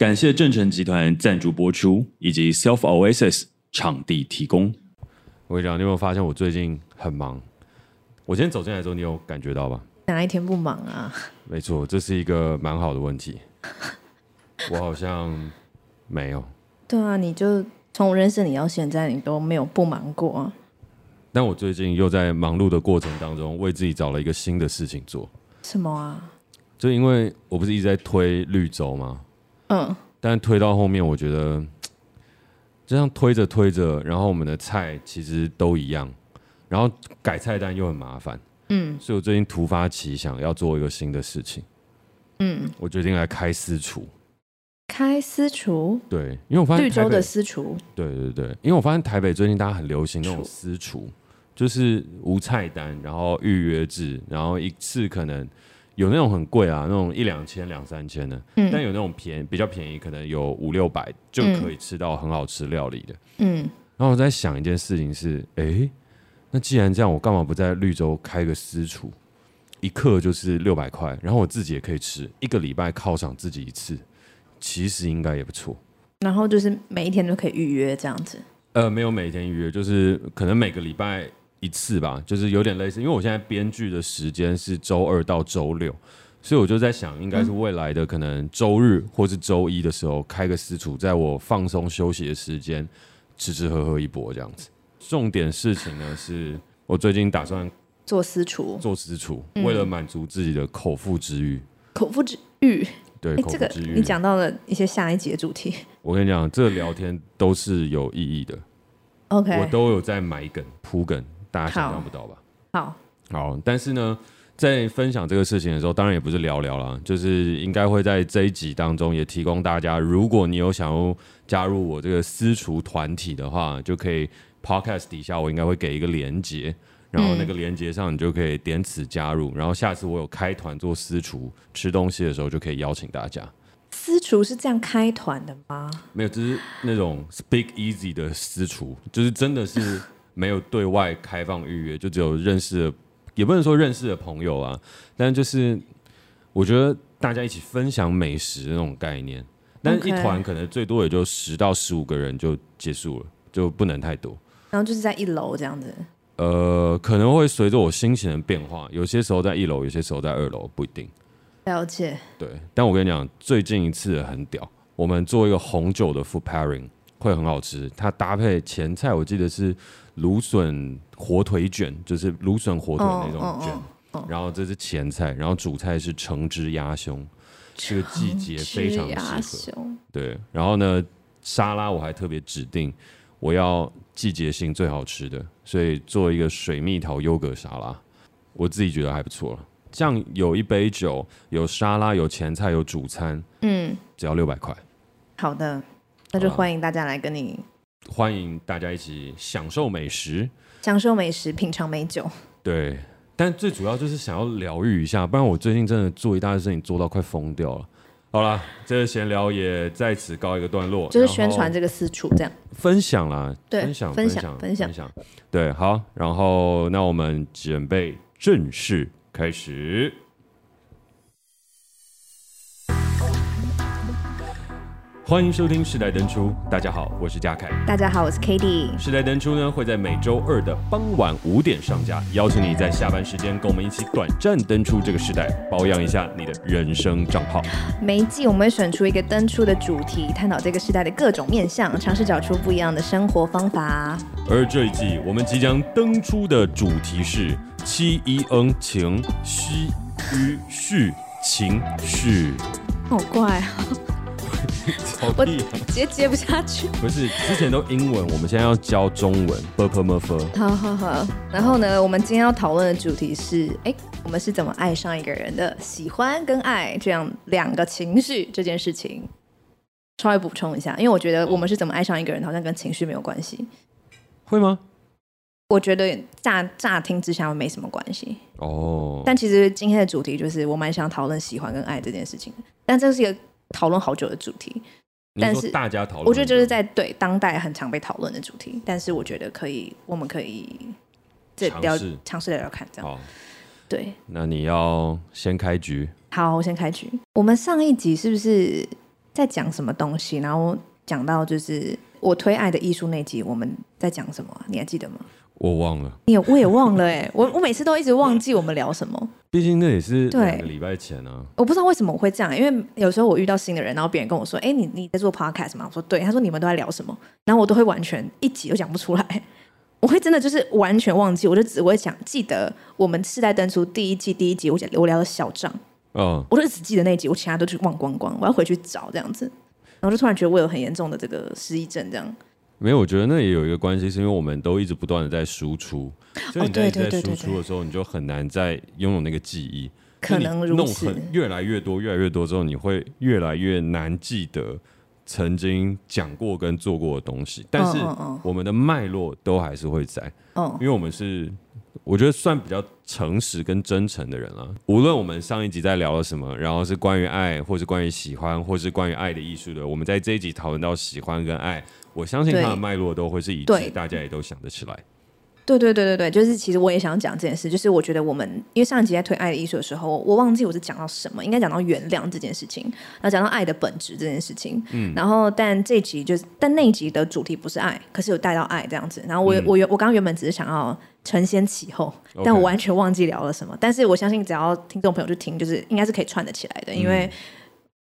感谢正成集团赞助播出，以及 Self Oasis 场地提供。我跟你讲，你有没有发现我最近很忙？我今天走进来的时候，你有感觉到吧？哪一天不忙啊？没错，这是一个蛮好的问题。我好像没有。对啊，你就从我认识你到现在，你都没有不忙过啊。但我最近又在忙碌的过程当中，为自己找了一个新的事情做。什么啊？就因为我不是一直在推绿洲吗？嗯，但推到后面，我觉得 这样推着推着，然后我们的菜其实都一样，然后改菜单又很麻烦，嗯，所以我最近突发奇想要做一个新的事情，嗯，我决定来开私厨，开私厨，对，因为我发现绿洲的私厨，对对对，因为我发现台北最近大家很流行那种私厨，就是无菜单，然后预约制，然后一次可能。有那种很贵啊，那种一两千、两三千的，嗯，但有那种便比较便宜，可能有五六百就可以吃到很好吃料理的，嗯。然后我在想一件事情是，哎、欸，那既然这样，我干嘛不在绿洲开个私厨？一客就是六百块，然后我自己也可以吃，一个礼拜犒赏自己一次，其实应该也不错。然后就是每一天都可以预约这样子？呃，没有每一天预约，就是可能每个礼拜。一次吧，就是有点类似，因为我现在编剧的时间是周二到周六，所以我就在想，应该是未来的可能周日或是周一的时候开个私厨，在我放松休息的时间吃吃喝喝一波这样子。重点事情呢是，我最近打算做私厨，做私厨，为了满足自己的口腹之欲。口腹之欲，对，口腹之欲。这个你讲到了一些下一集的主题。我跟你讲，这个聊天都是有意义的。OK，我都有在埋梗铺梗。大家想象不到吧？好，好，但是呢，在分享这个事情的时候，当然也不是聊聊啦，就是应该会在这一集当中也提供大家，如果你有想要加入我这个私厨团体的话，就可以 Podcast 底下我应该会给一个连接，然后那个连接上你就可以点此加入，然后下次我有开团做私厨吃东西的时候，就可以邀请大家。私厨是这样开团的吗？没有，就是那种 Speak Easy 的私厨，就是真的是。没有对外开放预约，就只有认识的，也不能说认识的朋友啊。但就是我觉得大家一起分享美食那种概念，但是一团可能最多也就十到十五个人就结束了，就不能太多。然后就是在一楼这样子。呃，可能会随着我心情的变化，有些时候在一楼，有些时候在二楼，不一定。了解。对，但我跟你讲，最近一次很屌，我们做一个红酒的 food pairing 会很好吃，它搭配前菜，我记得是。芦笋火腿卷，就是芦笋火腿那种卷，然后这是前菜，然后主菜是橙汁鸭胸，这个季节非常适合。对，然后呢，沙拉我还特别指定我要季节性最好吃的，所以做一个水蜜桃优格沙拉，我自己觉得还不错了。这样有一杯酒，有沙拉，有前菜，有主餐，嗯，只要六百块。好的，那就欢迎大家来跟你。欢迎大家一起享受美食，享受美食，品尝美酒。对，但最主要就是想要疗愈一下，不然我最近真的做一大堆事情，做到快疯掉了。好了，这个闲聊也在此告一个段落，就是宣传这个私处这样分享啦，对，分享分享分享分享，对，好，然后那我们准备正式开始。欢迎收听《世代登出》，大家好，我是嘉凯。大家好，我是 Cady。《世代登出》呢会在每周二的傍晚五点上架，邀请你在下班时间跟我们一起短暂登出这个时代，保养一下你的人生账号。每一季我们会选出一个登出的主题，探讨这个时代的各种面向，尝试找出不一样的生活方法。而这一季我们即将登出的主题是七一恩情须于续情绪。好怪啊！我直接接不下去。不是，之前都英文，我们现在要教中文。b p m f。好好好。然后呢，我们今天要讨论的主题是：哎，我们是怎么爱上一个人的？喜欢跟爱这样两个情绪这件事情，稍微补充一下，因为我觉得我们是怎么爱上一个人，好像跟情绪没有关系。会吗？我觉得乍乍听之下没什么关系。哦。但其实今天的主题就是我蛮想讨论喜欢跟爱这件事情，但这是一个。讨论好久的主题，但是大家讨论，我觉得就是在对当代很常被讨论的主题。但是我觉得可以，我们可以这聊尝试聊聊看，这样。对，那你要先开局。好，我先开局。我们上一集是不是在讲什么东西，然后讲到就是我推爱的艺术那集，我们在讲什么？你还记得吗？我忘了，你也我也忘了哎，我我每次都一直忘记我们聊什么。毕竟那也是两个礼拜前啊。我不知道为什么我会这样，因为有时候我遇到新的人，然后别人跟我说：“哎，你你在做 podcast 吗？”我说：“对。”他说：“你们都在聊什么？”然后我都会完全一集都讲不出来，我会真的就是完全忘记，我就只会想记得我们世代登出第一季第一集我讲我聊的小账，嗯，我就只记得那一集，我其他都去忘光光，我要回去找这样子，然后就突然觉得我有很严重的这个失忆症这样。没有，我觉得那也有一个关系，是因为我们都一直不断的在输出，所以你在一直在输出的时候，你就很难再拥有那个记忆。可能如此。弄很越来越多，越来越多之后，你会越来越难记得曾经讲过跟做过的东西。但是我们的脉络都还是会在，哦，因为我们是我觉得算比较诚实跟真诚的人了。无论我们上一集在聊了什么，然后是关于爱，或是关于喜欢，或是关于爱的艺术的，我们在这一集讨论到喜欢跟爱。我相信它的脉络都会是一致，大家也都想得起来。对对对对对，就是其实我也想讲这件事，就是我觉得我们因为上一集在推爱的艺术的时候，我忘记我是讲到什么，应该讲到原谅这件事情，然后讲到爱的本质这件事情。嗯，然后但这集就是，但那一集的主题不是爱，可是有带到爱这样子。然后我、嗯、我原我刚刚原本只是想要承先启后，但我完全忘记聊了什么。但是我相信只要听众朋友去听，就是应该是可以串得起来的，因为。嗯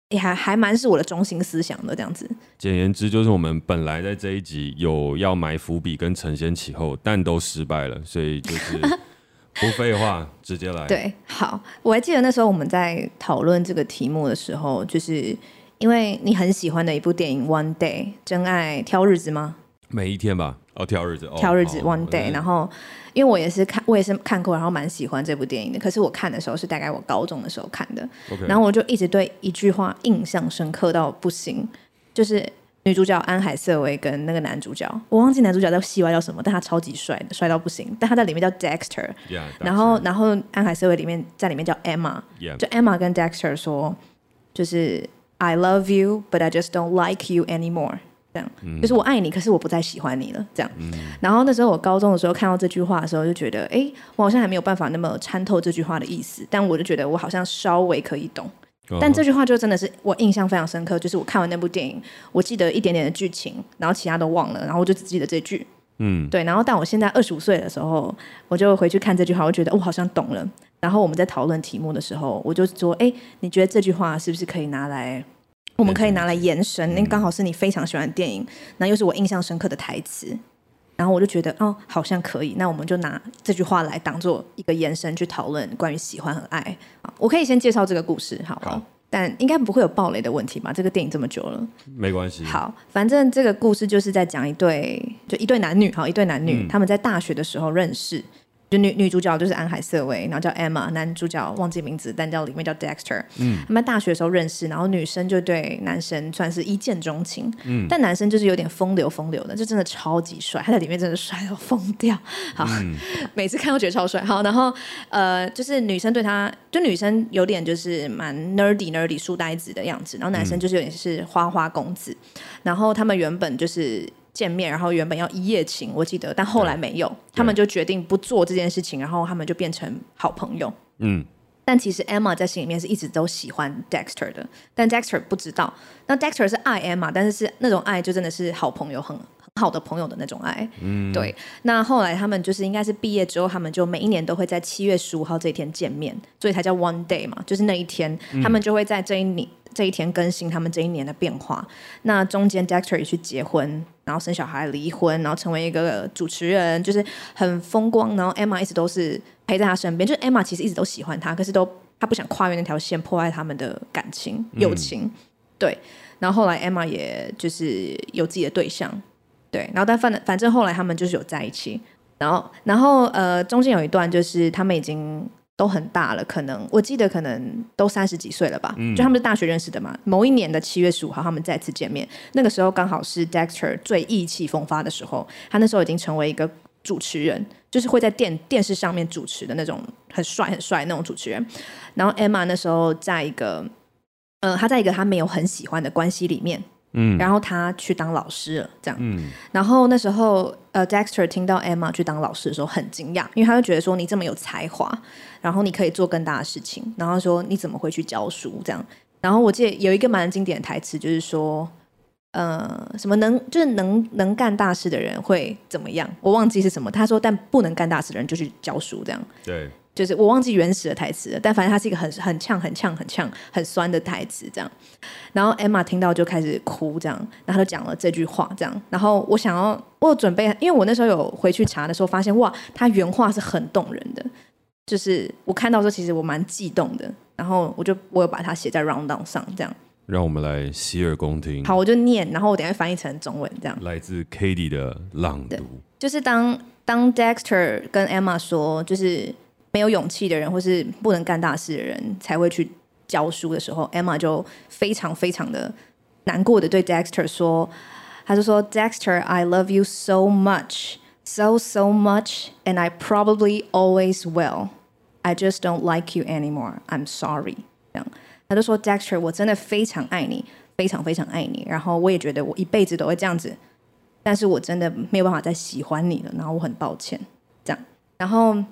也还还蛮是我的中心思想的这样子。简言之，就是我们本来在这一集有要埋伏笔跟承先启后，但都失败了，所以就是 不废话，直接来。对，好，我还记得那时候我们在讨论这个题目的时候，就是因为你很喜欢的一部电影《One Day》，真爱挑日子吗？每一天吧，哦，挑日子，哦、挑日子，One Day，然后。因为我也是看，我也是看过，然后蛮喜欢这部电影的。可是我看的时候是大概我高中的时候看的，Okay. 然后我就一直对一句话印象深刻到不行，就是女主角安海瑟薇跟那个男主角，我忘记男主角在戏外叫什么，但他超级帅，帅到不行。但他在里面叫 Dexter，、yeah, 然后然后安海瑟薇里面在里面叫 Emma，Yeah. 就 Emma 跟 Dexter 说，就是 I love you, but I just don't like you anymore。这样，就是我爱你，可是我不再喜欢你了。这样，然后那时候我高中的时候看到这句话的时候，就觉得，哎，我好像还没有办法那么参透这句话的意思，但我就觉得我好像稍微可以懂。但这句话就真的是我印象非常深刻，就是我看完那部电影，我记得一点点的剧情，然后其他都忘了，然后我就只记得这句。嗯，对。然后，但我现在二十五岁的时候，我就回去看这句话，我觉得我好像懂了。然后我们在讨论题目的时候，我就说，哎，你觉得这句话是不是可以拿来？我们可以拿来延伸，那刚好是你非常喜欢的电影，那又是我印象深刻的台词，然后我就觉得哦，好像可以，那我们就拿这句话来当做一个延伸去讨论关于喜欢和爱。我可以先介绍这个故事，好，好，但应该不会有暴雷的问题吧？这个电影这么久了，没关系。好，反正这个故事就是在讲一对，就一对男女，好，一对男女，嗯，他们在大学的时候认识。就女女主角就是安海瑟薇，然后叫 Emma，男主角忘记名字，但叫里面叫 Dexter。嗯，他们大学的时候认识，然后女生就对男生算是一见钟情。嗯，但男生就是有点风流风流的，就真的超级帅，他在里面真的帅到疯掉。好，嗯、每次看都觉得超帅。好，然后呃，就是女生对他，就女生有点就是蛮 nerdy nerdy 书呆子的样子，然后男生就是有点是花花公子，嗯、然后他们原本就是。见面，然后原本要一夜情，我记得，但后来没有，他们就决定不做这件事情，然后他们就变成好朋友。嗯，但其实 Emma 在心里面是一直都喜欢 Dexter 的，但 Dexter 不知道。那 Dexter 是爱 Emma，但是是那种爱就真的是好朋友，很很好的朋友的那种爱。嗯，对。那后来他们就是应该是毕业之后，他们就每一年都会在七月十五号这一天见面，所以才叫 One Day 嘛，就是那一天，他们就会在这一年。这一天更新他们这一年的变化。那中间 Dexter 也去结婚，然后生小孩，离婚，然后成为一个主持人，就是很风光。然后 Emma 一直都是陪在他身边，就是 Emma 其实一直都喜欢他，可是都他不想跨越那条线，破坏他们的感情友情。嗯、对，然后后来 Emma 也就是有自己的对象，对，然后但反正反正后来他们就是有在一起。然后然后呃中间有一段就是他们已经。都很大了，可能我记得可能都三十几岁了吧。嗯、就他们是大学认识的嘛。某一年的七月十五号，他们再次见面，那个时候刚好是 Dexter 最意气风发的时候。他那时候已经成为一个主持人，就是会在电电视上面主持的那种很帅很帅那种主持人。然后 Emma 那时候在一个，呃，他在一个他没有很喜欢的关系里面。嗯，然后他去当老师了，这样。嗯，然后那时候，呃，Dexter 听到 Emma 去当老师的时候很惊讶，因为他就觉得说你这么有才华，然后你可以做更大的事情，然后说你怎么会去教书这样？然后我记得有一个蛮经典的台词，就是说，呃，什么能就是能能干大事的人会怎么样？我忘记是什么。他说，但不能干大事的人就去教书，这样。对。就是我忘记原始的台词了，但反正它是一个很很呛、很呛、很呛、很酸的台词，这样。然后 Emma 听到就开始哭，这样，然后就讲了这句话，这样。然后我想要，我有准备，因为我那时候有回去查的时候，发现哇，他原话是很动人的。就是我看到时候，其实我蛮激动的。然后我就我有把它写在 rundown 上，这样。让我们来洗耳恭听。好，我就念，然后我等下翻译成中文，这样。来自 Katie 的朗读，就是当当 Dexter 跟 Emma 说，就是。没有勇气的人，或是不能干大事的人，才会去教书的时候，Emma 就非常非常的难过的对 Dexter 说：“他就说 Dexter, I love you so much, so so much, and I probably always will. I just don't like you anymore. I'm sorry。”这样，他就说 Dexter，我真的非常爱你，非常非常爱你。然后我也觉得我一辈子都会这样子，但是我真的没有办法再喜欢你了。然后我很抱歉，这样，然后。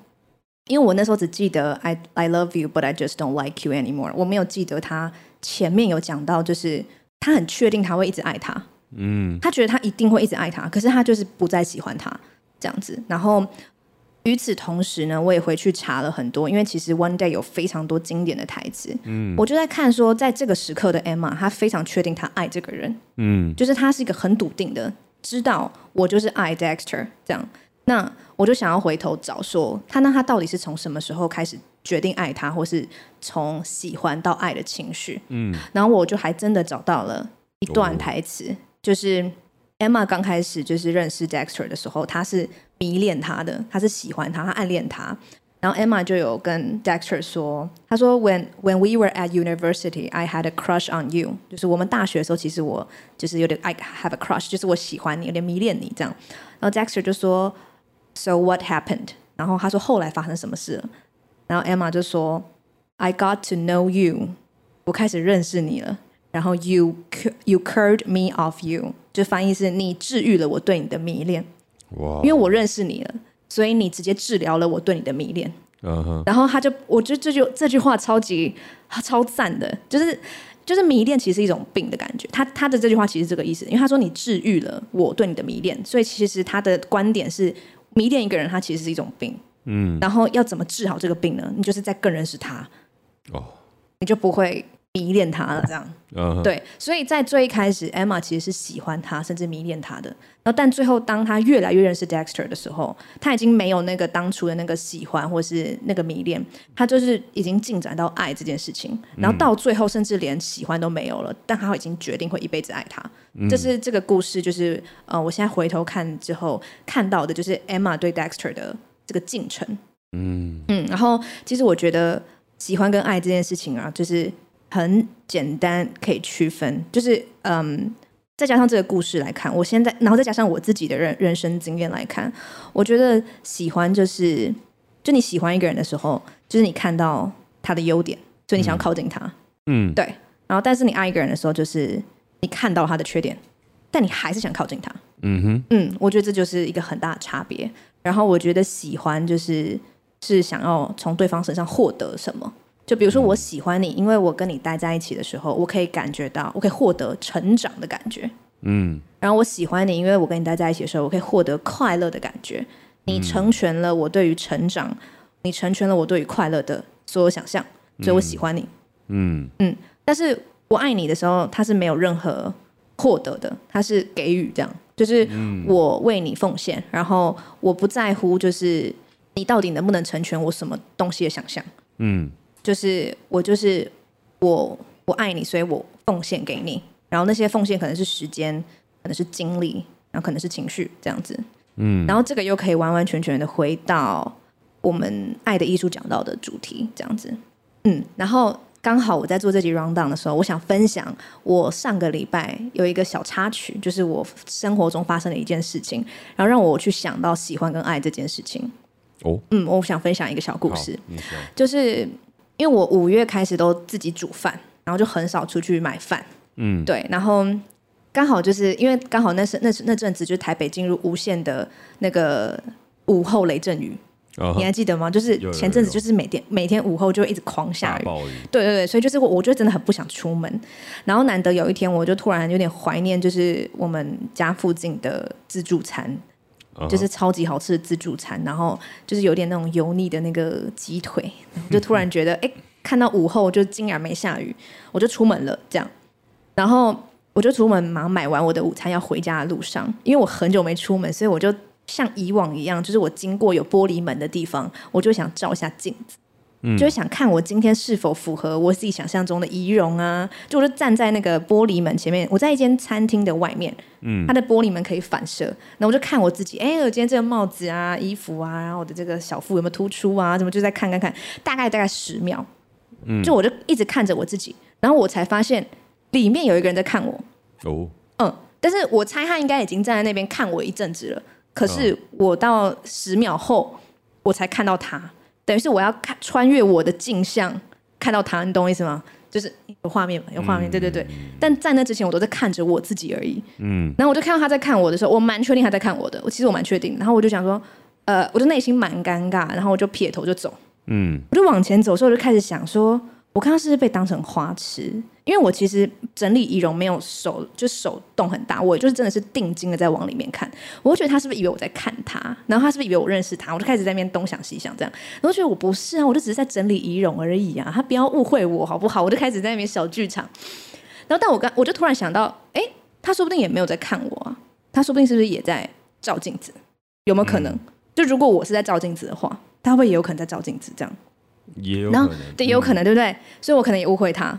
因为我那时候只记得 I I love you, but I just don't like you anymore。我没有记得他前面有讲到，就是他很确定他会一直爱他，嗯，他觉得他一定会一直爱他，可是他就是不再喜欢他这样子。然后与此同时呢，我也回去查了很多，因为其实 One Day 有非常多经典的台词，嗯，我就在看说，在这个时刻的 Emma，她非常确定她爱这个人，嗯，就是她是一个很笃定的，知道我就是爱 Dexter 这样。那我就想要回头找说他，那他到底是从什么时候开始决定爱他，或是从喜欢到爱的情绪？嗯，然后我就还真的找到了一段台词，哦、就是 Emma 刚开始就是认识 Dexter 的时候，他是迷恋他的，他是喜欢他，他暗恋他。然后 Emma 就有跟 Dexter 说，他说 When when we were at university, I had a crush on you。就是我们大学的时候，其实我就是有点 I have a crush，就是我喜欢你，有点迷恋你这样。然后 Dexter 就说。So what happened？然后他说后来发生什么事了？然后 Emma 就说：“I got to know you，我开始认识你了。然后 you you cured me of you，就翻译是你治愈了我对你的迷恋。哇.因为我认识你了，所以你直接治疗了我对你的迷恋。Uh. 然后他就，我觉得这句这句话超级超赞的，就是就是迷恋其实是一种病的感觉。他他的这句话其实这个意思，因为他说你治愈了我对你的迷恋，所以其实他的观点是。迷恋一个人，他其实是一种病。嗯，然后要怎么治好这个病呢？你就是在更认识他，哦，你就不会迷恋他了。这样，嗯、对。所以在最一开始，Emma 其实是喜欢他，甚至迷恋他的。然后，但最后当他越来越认识 Dexter 的时候，他已经没有那个当初的那个喜欢或是那个迷恋，他就是已经进展到爱这件事情。然后到最后，甚至连喜欢都没有了。但他已经决定会一辈子爱他。这是这个故事，就是呃，我现在回头看之后看到的，就是 Emma 对 Dexter 的这个进程。嗯嗯，然后其实我觉得喜欢跟爱这件事情啊，就是很简单可以区分，就是嗯，再加上这个故事来看，我现在然后再加上我自己的人人生经验来看，我觉得喜欢就是就你喜欢一个人的时候，就是你看到他的优点，所以你想要靠近他。嗯，对。然后但是你爱一个人的时候，就是。你看到他的缺点，但你还是想靠近他。嗯哼，嗯，我觉得这就是一个很大的差别。然后我觉得喜欢就是是想要从对方身上获得什么。就比如说我喜欢你，因为我跟你待在一起的时候，我可以感觉到我可以获得成长的感觉。嗯，然后我喜欢你，因为我跟你待在一起的时候，我可以获得快乐的感觉。你成全了我对于成长，你成全了我对于快乐的所有想象，所以我喜欢你。嗯嗯，但是。我爱你的时候，他是没有任何获得的，他是给予这样，就是我为你奉献，然后我不在乎，就是你到底能不能成全我什么东西的想象，嗯，就是我就是我我爱你，所以我奉献给你，然后那些奉献可能是时间，可能是精力，然后可能是情绪这样子，嗯，然后这个又可以完完全全的回到我们爱的艺术讲到的主题这样子，嗯，然后。刚好我在做这集 round down 的时候，我想分享我上个礼拜有一个小插曲，就是我生活中发生的一件事情，然后让我去想到喜欢跟爱这件事情。哦，嗯，我想分享一个小故事，就是因为我五月开始都自己煮饭，然后就很少出去买饭。嗯，对，然后刚好就是因为刚好那是那是那阵子，就是台北进入无限的那个午后雷阵雨。哦你还记得吗？就是前阵子就是每天每天午后就会一直狂下雨，对对对，所以就是我我就真的很不想出门，然后难得有一天我就突然有点怀念，就是我们家附近的自助餐。就是超级好吃的自助餐，然后就是有点那种油腻的那个鸡腿，就突然觉得，哎，看到午后就竟然没下雨，我就出门了，这样，然后我就出门，马上买完我的午餐要回家的路上，因为我很久没出门，所以我就像以往一样，就是我经过有玻璃门的地方，我就想照一下镜子。就会想看我今天是否符合我自己想象中的仪容啊！就我就站在那个玻璃门前面，我在一间餐厅的外面，嗯，它的玻璃门可以反射，那我就看我自己，哎，我今天这个帽子啊、衣服啊，然后我的这个小腹有没有突出啊？怎么就在看看看，大概大概十秒，嗯，就我就一直看着我自己，然后我才发现里面有一个人在看我，哦，嗯，但是我猜他应该已经站在那边看我一阵子了，可是我到十秒后我才看到他。等于是我要看穿越我的镜像看到他，你懂我意思吗？就是有画面嘛，有画面，对对对。但在那之前，我都在看着我自己而已。嗯。然后我就看到他在看我的时候，我蛮确定他在看我的。我其实我蛮确定。然后我就想说，呃，我就内心蛮尴尬，然后我就撇头就走。嗯。我就往前走的时候，我就开始想说。我刚刚是不是被当成花痴？因为我其实整理仪容没有手，就手动很大，我就是真的是定睛的在往里面看。我会觉得他是不是以为我在看他？然后他是不是以为我认识他？我就开始在那边东想西想，这样。然后觉得我不是啊，我就只是在整理仪容而已啊，他不要误会我好不好？我就开始在那边小剧场。然后但我刚我就突然想到，哎，他说不定也没有在看我啊，他说不定是不是也在照镜子？有没有可能？嗯、就如果我是在照镜子的话，他会不会也有可能在照镜子？这样。也有可能，对，也有可能，对不对？所以我可能也误会他，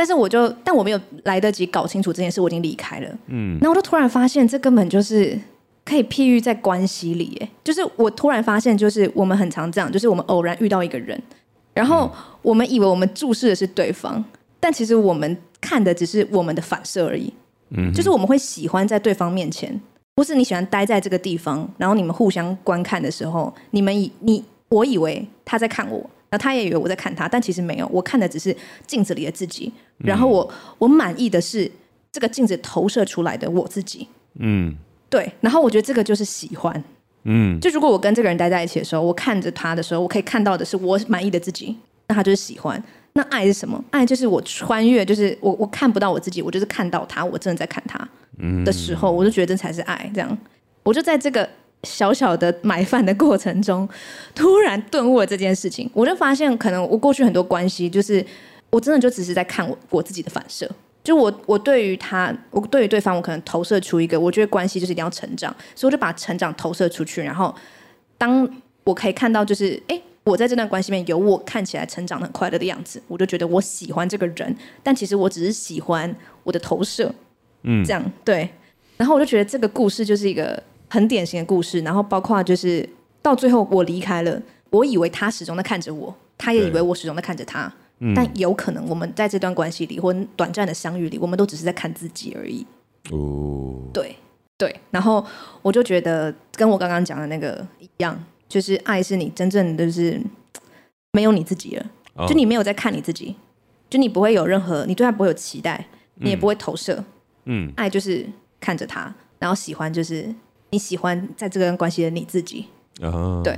但是我就，但我没有来得及搞清楚这件事，我已经离开了。嗯，那我就突然发现，这根本就是可以譬喻在关系里，哎，就是我突然发现，就是我们很常这样，就是我们偶然遇到一个人，然后我们以为我们注视的是对方，但其实我们看的只是我们的反射而已。嗯，就是我们会喜欢在对方面前，不是你喜欢待在这个地方，然后你们互相观看的时候，你们以你我以为他在看我。那他也以为我在看他，但其实没有，我看的只是镜子里的自己。然后我我满意的是这个镜子投射出来的我自己。嗯，对。然后我觉得这个就是喜欢。嗯，就如果我跟这个人待在一起的时候，我看着他的时候，我可以看到的是我满意的自己，那他就是喜欢。那爱是什么？爱就是我穿越，就是我我看不到我自己，我就是看到他，我真的在看他的时候，我就觉得这才是爱。这样，我就在这个。小小的买饭的过程中，突然顿悟了这件事情，我就发现，可能我过去很多关系，就是我真的就只是在看我我自己的反射，就我我对于他，我对于对方，我可能投射出一个，我觉得关系就是一定要成长，所以我就把成长投射出去，然后当我可以看到，就是哎，我在这段关系里面有我看起来成长很快乐的样子，我就觉得我喜欢这个人，但其实我只是喜欢我的投射，嗯，这样对，然后我就觉得这个故事就是一个。很典型的故事，然后包括就是到最后我离开了，我以为他始终在看着我，他也以为我始终在看着他，嗯、但有可能我们在这段关系里或短暂的相遇里，我们都只是在看自己而已。哦，对对，然后我就觉得跟我刚刚讲的那个一样，就是爱是你真正的就是没有你自己了，哦、就你没有在看你自己，就你不会有任何，你对他不会有期待，你也不会投射，嗯，爱就是看着他，然后喜欢就是。你喜欢在这段关系的你自己，uh. 对，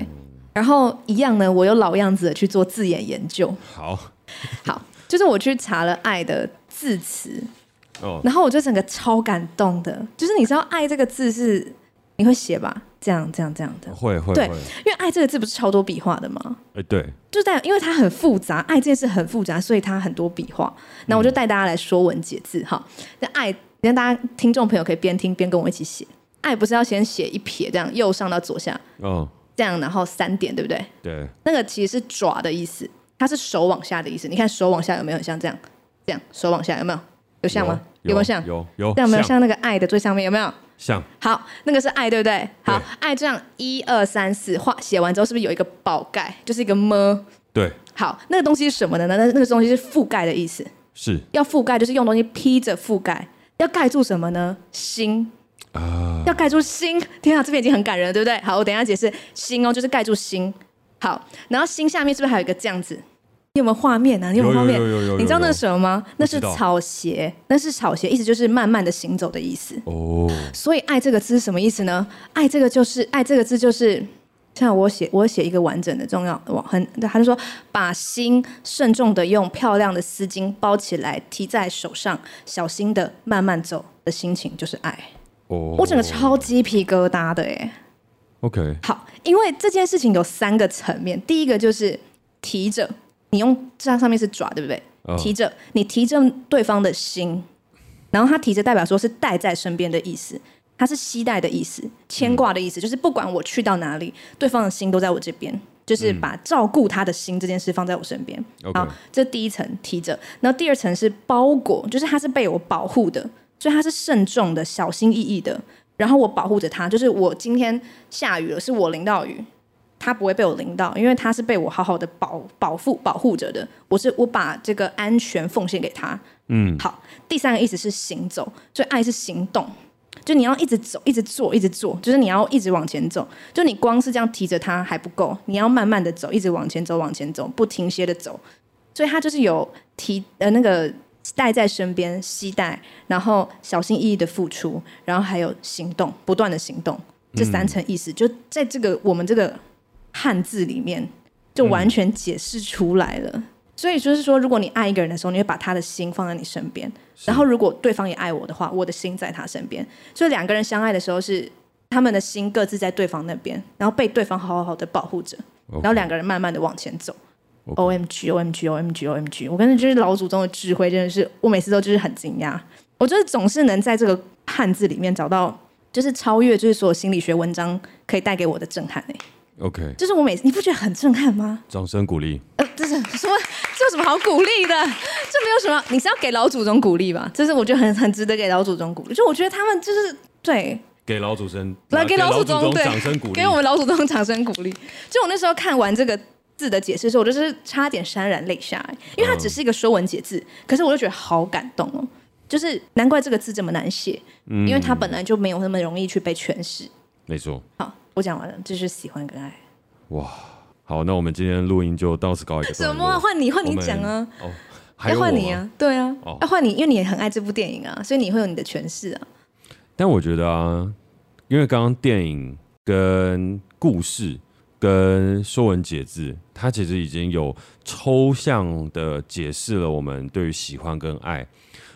然后一样呢，我有老样子的去做字眼研究。好，好，就是我去查了“爱”的字词，oh. 然后我就整个超感动的。就是你知道“爱”这个字是你会写吧？这样、这样、这样的，会会对，会因为“爱”这个字不是超多笔画的吗？哎，对，就在因为它很复杂，爱这件事很复杂，所以它很多笔画。那我就带大家来说文解字哈。那、嗯、爱，让大家听众朋友可以边听边跟我一起写。爱不是要先写一撇，这样右上到左下，哦，这样然后三点，对不对？对，那个其实是爪的意思，它是手往下的意思。你看手往下有没有很像这样？这样手往下有没有？有像吗？有，有没有像？有有。这样有没有像那个爱的最上面有没有？像。好，那个是爱，对不对？好，爱这样一二三四画写完之后，是不是有一个宝盖？就是一个么？对。好，那个东西是什么呢？那那个东西是覆盖的意思。是。要覆盖，就是用东西披着覆盖，要盖住什么呢？心。啊！要盖住心，天啊，这边已经很感人了，对不对？好，我等一下解释心哦，就是盖住心。好，然后心下面是不是还有一个这样子？你有没有画面啊？你有没有画面？你知道那是什么吗？那是草鞋，那是草鞋，意思就是慢慢的行走的意思。哦。所以爱这个字是什么意思呢？爱这个就是爱这个字就是像我写我写一个完整的重要很，他就说把心慎重的用漂亮的丝巾包起来，提在手上，小心的慢慢走的心情就是爱。哦，我整个超鸡皮疙瘩的哎。OK，好，因为这件事情有三个层面，第一个就是提着，你用这上面是爪，对不对？哦、提着，你提着对方的心，然后他提着代表说是带在身边的意思。它是携带的意思，牵挂的意思，就是不管我去到哪里，对方的心都在我这边，就是把照顾他的心这件事放在我身边。嗯、好，这第一层提着，然后第二层是包裹，就是它是被我保护的，所以他是慎重的、小心翼翼的。然后我保护着他，就是我今天下雨了，是我淋到雨，他不会被我淋到，因为他是被我好好的保保护保护着的。我是我把这个安全奉献给他。嗯，好，第三个意思是行走，所以爱是行动。就你要一直走，一直做，一直做，就是你要一直往前走。就你光是这样提着他还不够，你要慢慢的走，一直往前走，往前走，不停歇的走。所以他就是有提呃那个带在身边，携带，然后小心翼翼的付出，然后还有行动，不断的行动，这三层意思，就在这个我们这个汉字里面，就完全解释出来了。嗯所以就是说，如果你爱一个人的时候，你会把他的心放在你身边。然后，如果对方也爱我的话，我的心在他身边。所以两个人相爱的时候，是他们的心各自在对方那边，然后被对方好好的保护着。然后两个人慢慢的往前走。O M G O M G O M G O M G，我跟你就是老祖宗的智慧，真的是我每次都就是很惊讶。我就是总是能在这个汉字里面找到，就是超越就是所有心理学文章可以带给我的震撼。哎。OK，就是我每次，你不觉得很震撼吗？掌声鼓励。呃，这是什么？这有什么好鼓励的？这没有什么，你是要给老祖宗鼓励吧？这是我觉得很很值得给老祖宗鼓励。就我觉得他们就是对，给老祖宗来给老祖宗掌声鼓励，给我们老祖宗掌声鼓励。就我那时候看完这个字的解释的时候，我就是差点潸然泪下，因为它只是一个说文解字，可是我就觉得好感动哦。就是难怪这个字这么难写，因为它本来就没有那么容易去被诠释。没错。好。我讲完了，这是喜欢跟爱。哇，好，那我们今天录音就到此告一个段落。什么？换你，换你讲啊！哦，要换你啊！对啊，哦、要换你，因为你也很爱这部电影啊，所以你会有你的诠释啊。但我觉得啊，因为刚刚电影跟故事跟说文解字，它其实已经有抽象的解释了我们对于喜欢跟爱。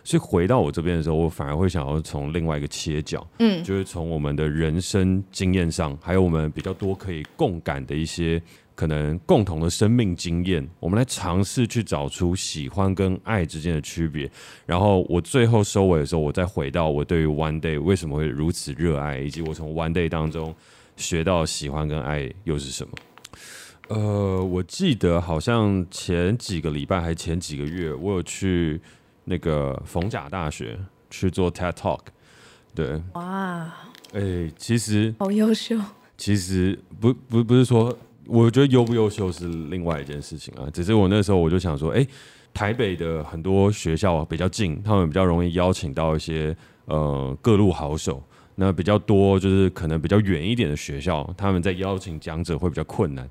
所以回到我这边的时候，我反而会想要从另外一个切角，嗯，就是从我们的人生经验上，还有我们比较多可以共感的一些可能共同的生命经验，我们来尝试去找出喜欢跟爱之间的区别。然后我最后收尾的时候，我再回到我对于 One Day 为什么会如此热爱，以及我从 One Day 当中学到喜欢跟爱又是什么。呃，我记得好像前几个礼拜还前几个月，我有去。那个逢甲大学去做 TED Talk，对，哇，哎、欸，其实好优秀。其实不不不是说，我觉得优不优秀是另外一件事情啊。只是我那时候我就想说，哎、欸，台北的很多学校比较近，他们比较容易邀请到一些呃各路好手。那比较多就是可能比较远一点的学校，他们在邀请讲者会比较困难。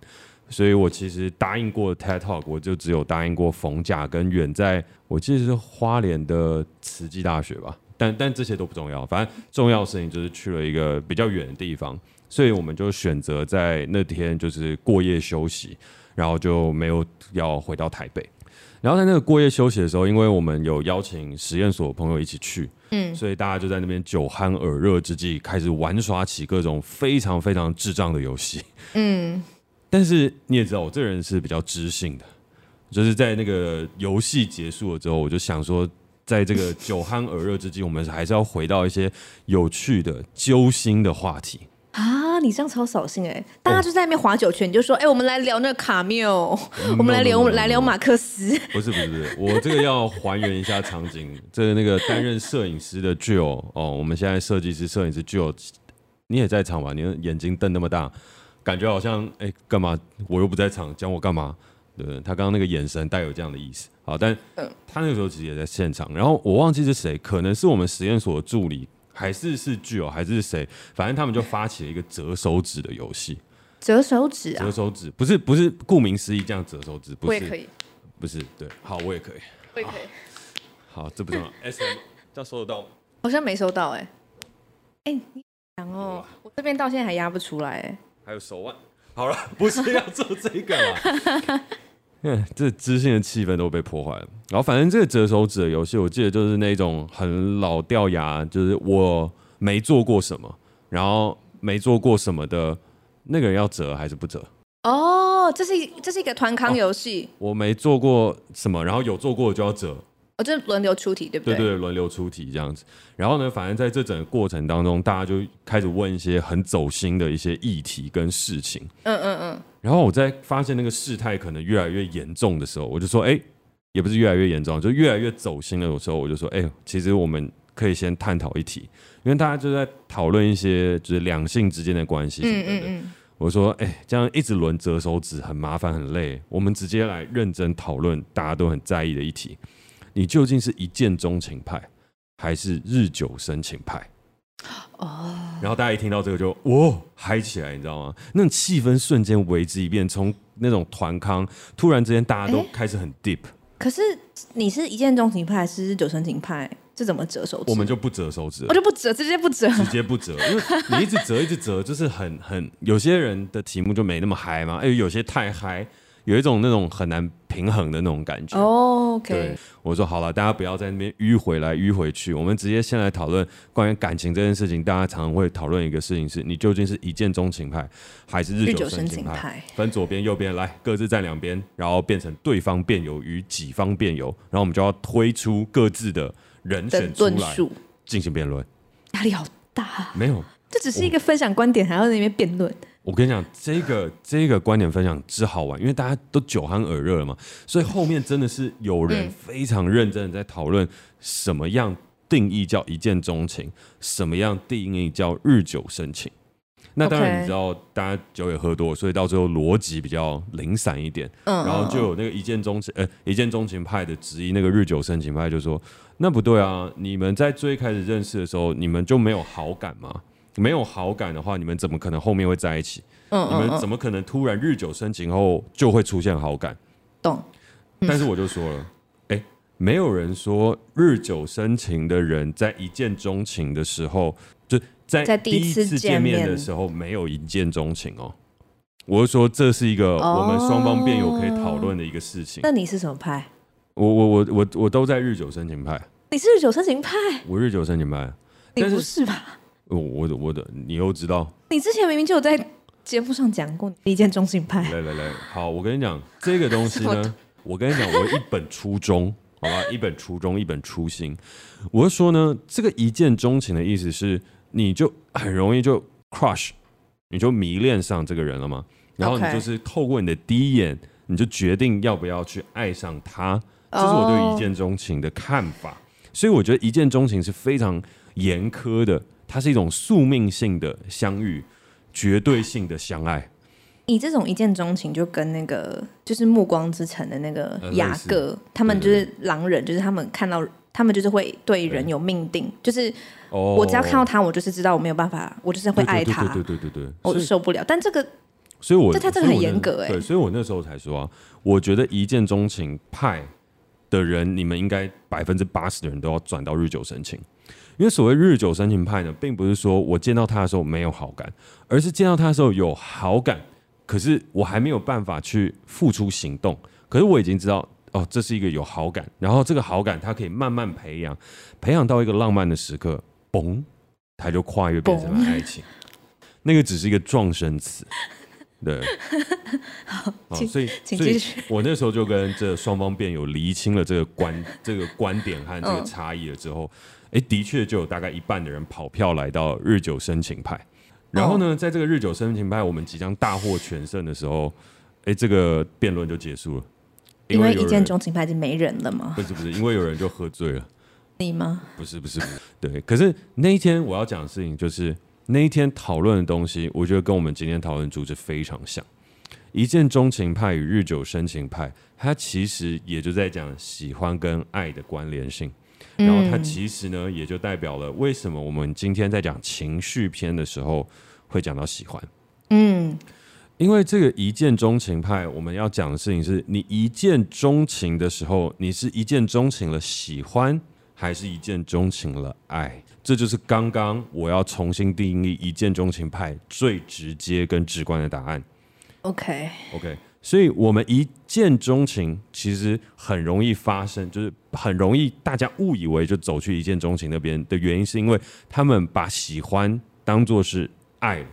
所以我其实答应过 TED Talk，我就只有答应过逢甲跟远在，我记得是花莲的慈济大学吧。但但这些都不重要，反正重要的事情就是去了一个比较远的地方，所以我们就选择在那天就是过夜休息，然后就没有要回到台北。然后在那个过夜休息的时候，因为我们有邀请实验所朋友一起去，嗯，所以大家就在那边酒酣耳热之际，开始玩耍起各种非常非常智障的游戏，嗯。但是你也知道，我这人是比较知性的，就是在那个游戏结束了之后，我就想说，在这个酒酣耳热之际，我们还是要回到一些有趣的、揪心的话题啊！你这样超扫兴哎！大家就在那边划酒圈，你就说：“哎、欸，我们来聊那个卡缪，我们来聊，我们来聊马克思。”不是不是不是，我这个要还原一下场景。这个那个担任摄影师的 Jill 哦，我们现在设计师、摄影师 Jill，你也在场吧？你的眼睛瞪那么大。感觉好像哎，干嘛？我又不在场，讲我干嘛？对不对？他刚刚那个眼神带有这样的意思。好，但他那个时候其实也在现场。然后我忘记是谁，可能是我们实验所的助理，还是是具有，还是谁？反正他们就发起了一个折手指的游戏。折手指啊？折手指不是不是，顾名思义这样折手指。不是，我也可以。不是，对，好，我也可以。我也可以。好，这不重要。S M，这样收得到吗？好像没收到哎。哎，你讲哦，我这边到现在还压不出来哎。还有手腕，好了，不是要做这个了。嗯，这知性的气氛都被破坏了。然后，反正这个折手指的游戏，我记得就是那种很老掉牙，就是我没做过什么，然后没做过什么的那个人要折还是不折？哦，这是一这是一个团康游戏。我没做过什么，然后有做过的就要折。哦，就是轮流出题，对不对？对对，轮流出题这样子。然后呢，反正在这整个过程当中，大家就开始问一些很走心的一些议题跟事情。嗯嗯嗯。然后我在发现那个事态可能越来越严重的时候，我就说：“哎，也不是越来越严重，就越来越走心了。”有时候我就说：“哎，其实我们可以先探讨一题，因为大家就在讨论一些就是两性之间的关系什么的。嗯嗯嗯。我说：“哎，这样一直轮折手指很麻烦很累，我们直接来认真讨论大家都很在意的议题。”你究竟是一见钟情派，还是日久生情派？哦，然后大家一听到这个就哦嗨起来，你知道吗？那种气氛瞬间为之一变，从那种团康，突然之间大家都开始很 deep。可是你是一见钟情派，还是日久生情派？这怎么折手指？我们就不折手指，我就不折，直接不折，直接不折，因为你一直折一直折，就是很很有些人的题目就没那么嗨嘛，哎，有些太嗨。有一种那种很难平衡的那种感觉。哦，OK。对，我说好了，大家不要在那边迂回来迂回去，我们直接先来讨论关于感情这件事情。大家常常会讨论一个事情是：你究竟是一见钟情派，还是日久生情派？情派分左边右边来，各自站两边，然后变成对方辩友与己方辩友，然后我们就要推出各自的人选出来进行辩论。压力好大啊。没有，这只是一个分享观点，还要在那边辩论。我跟你讲，这个这个观点分享之好玩，因为大家都酒酣耳热了嘛，所以后面真的是有人非常认真的在讨论什么样定义叫一见钟情，什么样定义叫日久生情。那当然你知道，大家酒也喝多，所以到最后逻辑比较零散一点，然后就有那个一见钟情，呃，一见钟情派的质疑那个日久生情派，就说那不对啊，你们在最开始认识的时候，你们就没有好感吗？没有好感的话，你们怎么可能后面会在一起？嗯，你们怎么可能突然日久生情后就会出现好感？懂。但是我就说了，哎，没有人说日久生情的人在一见钟情的时候，就在第一次见面的时候没有一见钟情哦。我是说，这是一个我们双方辩友可以讨论的一个事情。那你是什么派？我我我我我都在日久生情派。你是日久生情派？我日久生情派。你不是吧？我我的我的，你又知道？你之前明明就有在节目上讲过一见钟情派。来来来，好，我跟你讲这个东西呢，我跟你讲，我一本初衷，好吧，一本初衷，一本初心。我是说呢，这个一见钟情的意思是，你就很容易就 crush，你就迷恋上这个人了吗？然后你就是透过你的第一眼，你就决定要不要去爱上他。这是我对一见钟情的看法。Oh. 所以我觉得一见钟情是非常严苛的。它是一种宿命性的相遇，绝对性的相爱。你这种一见钟情，就跟那个就是《暮光之城》的那个雅各，他们就是狼人，就是他们看到他们就是会对人有命定，就是我只要看到他，我就是知道我没有办法，我就是会爱他。对对对对对，我就受不了。但这个，所以我这他这个很严格哎。对，所以我那时候才说啊，我觉得一见钟情派的人，你们应该百分之八十的人都要转到日久生情。因为所谓日久生情派呢，并不是说我见到他的时候没有好感，而是见到他的时候有好感，可是我还没有办法去付出行动。可是我已经知道，哦，这是一个有好感，然后这个好感它可以慢慢培养，培养到一个浪漫的时刻，嘣，它就跨越变成了爱情。那个只是一个撞声词，对。好，所以，所以。我那时候就跟这双方辩友厘清了这个观这个观点和这个差异了之后。哎，的确就有大概一半的人跑票来到日久生情派，然后呢，哦、在这个日久生情派我们即将大获全胜的时候，哎，这个辩论就结束了。因为，一见钟情派已经没人了吗？不是不是，因为有人就喝醉了。你吗？不是不是不是，对。可是那一天我要讲的事情就是那一天讨论的东西，我觉得跟我们今天讨论的主旨非常像。一见钟情派与日久生情派，它其实也就在讲喜欢跟爱的关联性。然后它其实呢，也就代表了为什么我们今天在讲情绪篇的时候会讲到喜欢。嗯，因为这个一见钟情派，我们要讲的事情是你一见钟情的时候，你是一见钟情了喜欢，还是一见钟情了爱？这就是刚刚我要重新定义一见钟情派最直接跟直观的答案。OK OK，所以我们一见钟情其实很容易发生，就是很容易大家误以为就走去一见钟情那边的原因，是因为他们把喜欢当作是爱，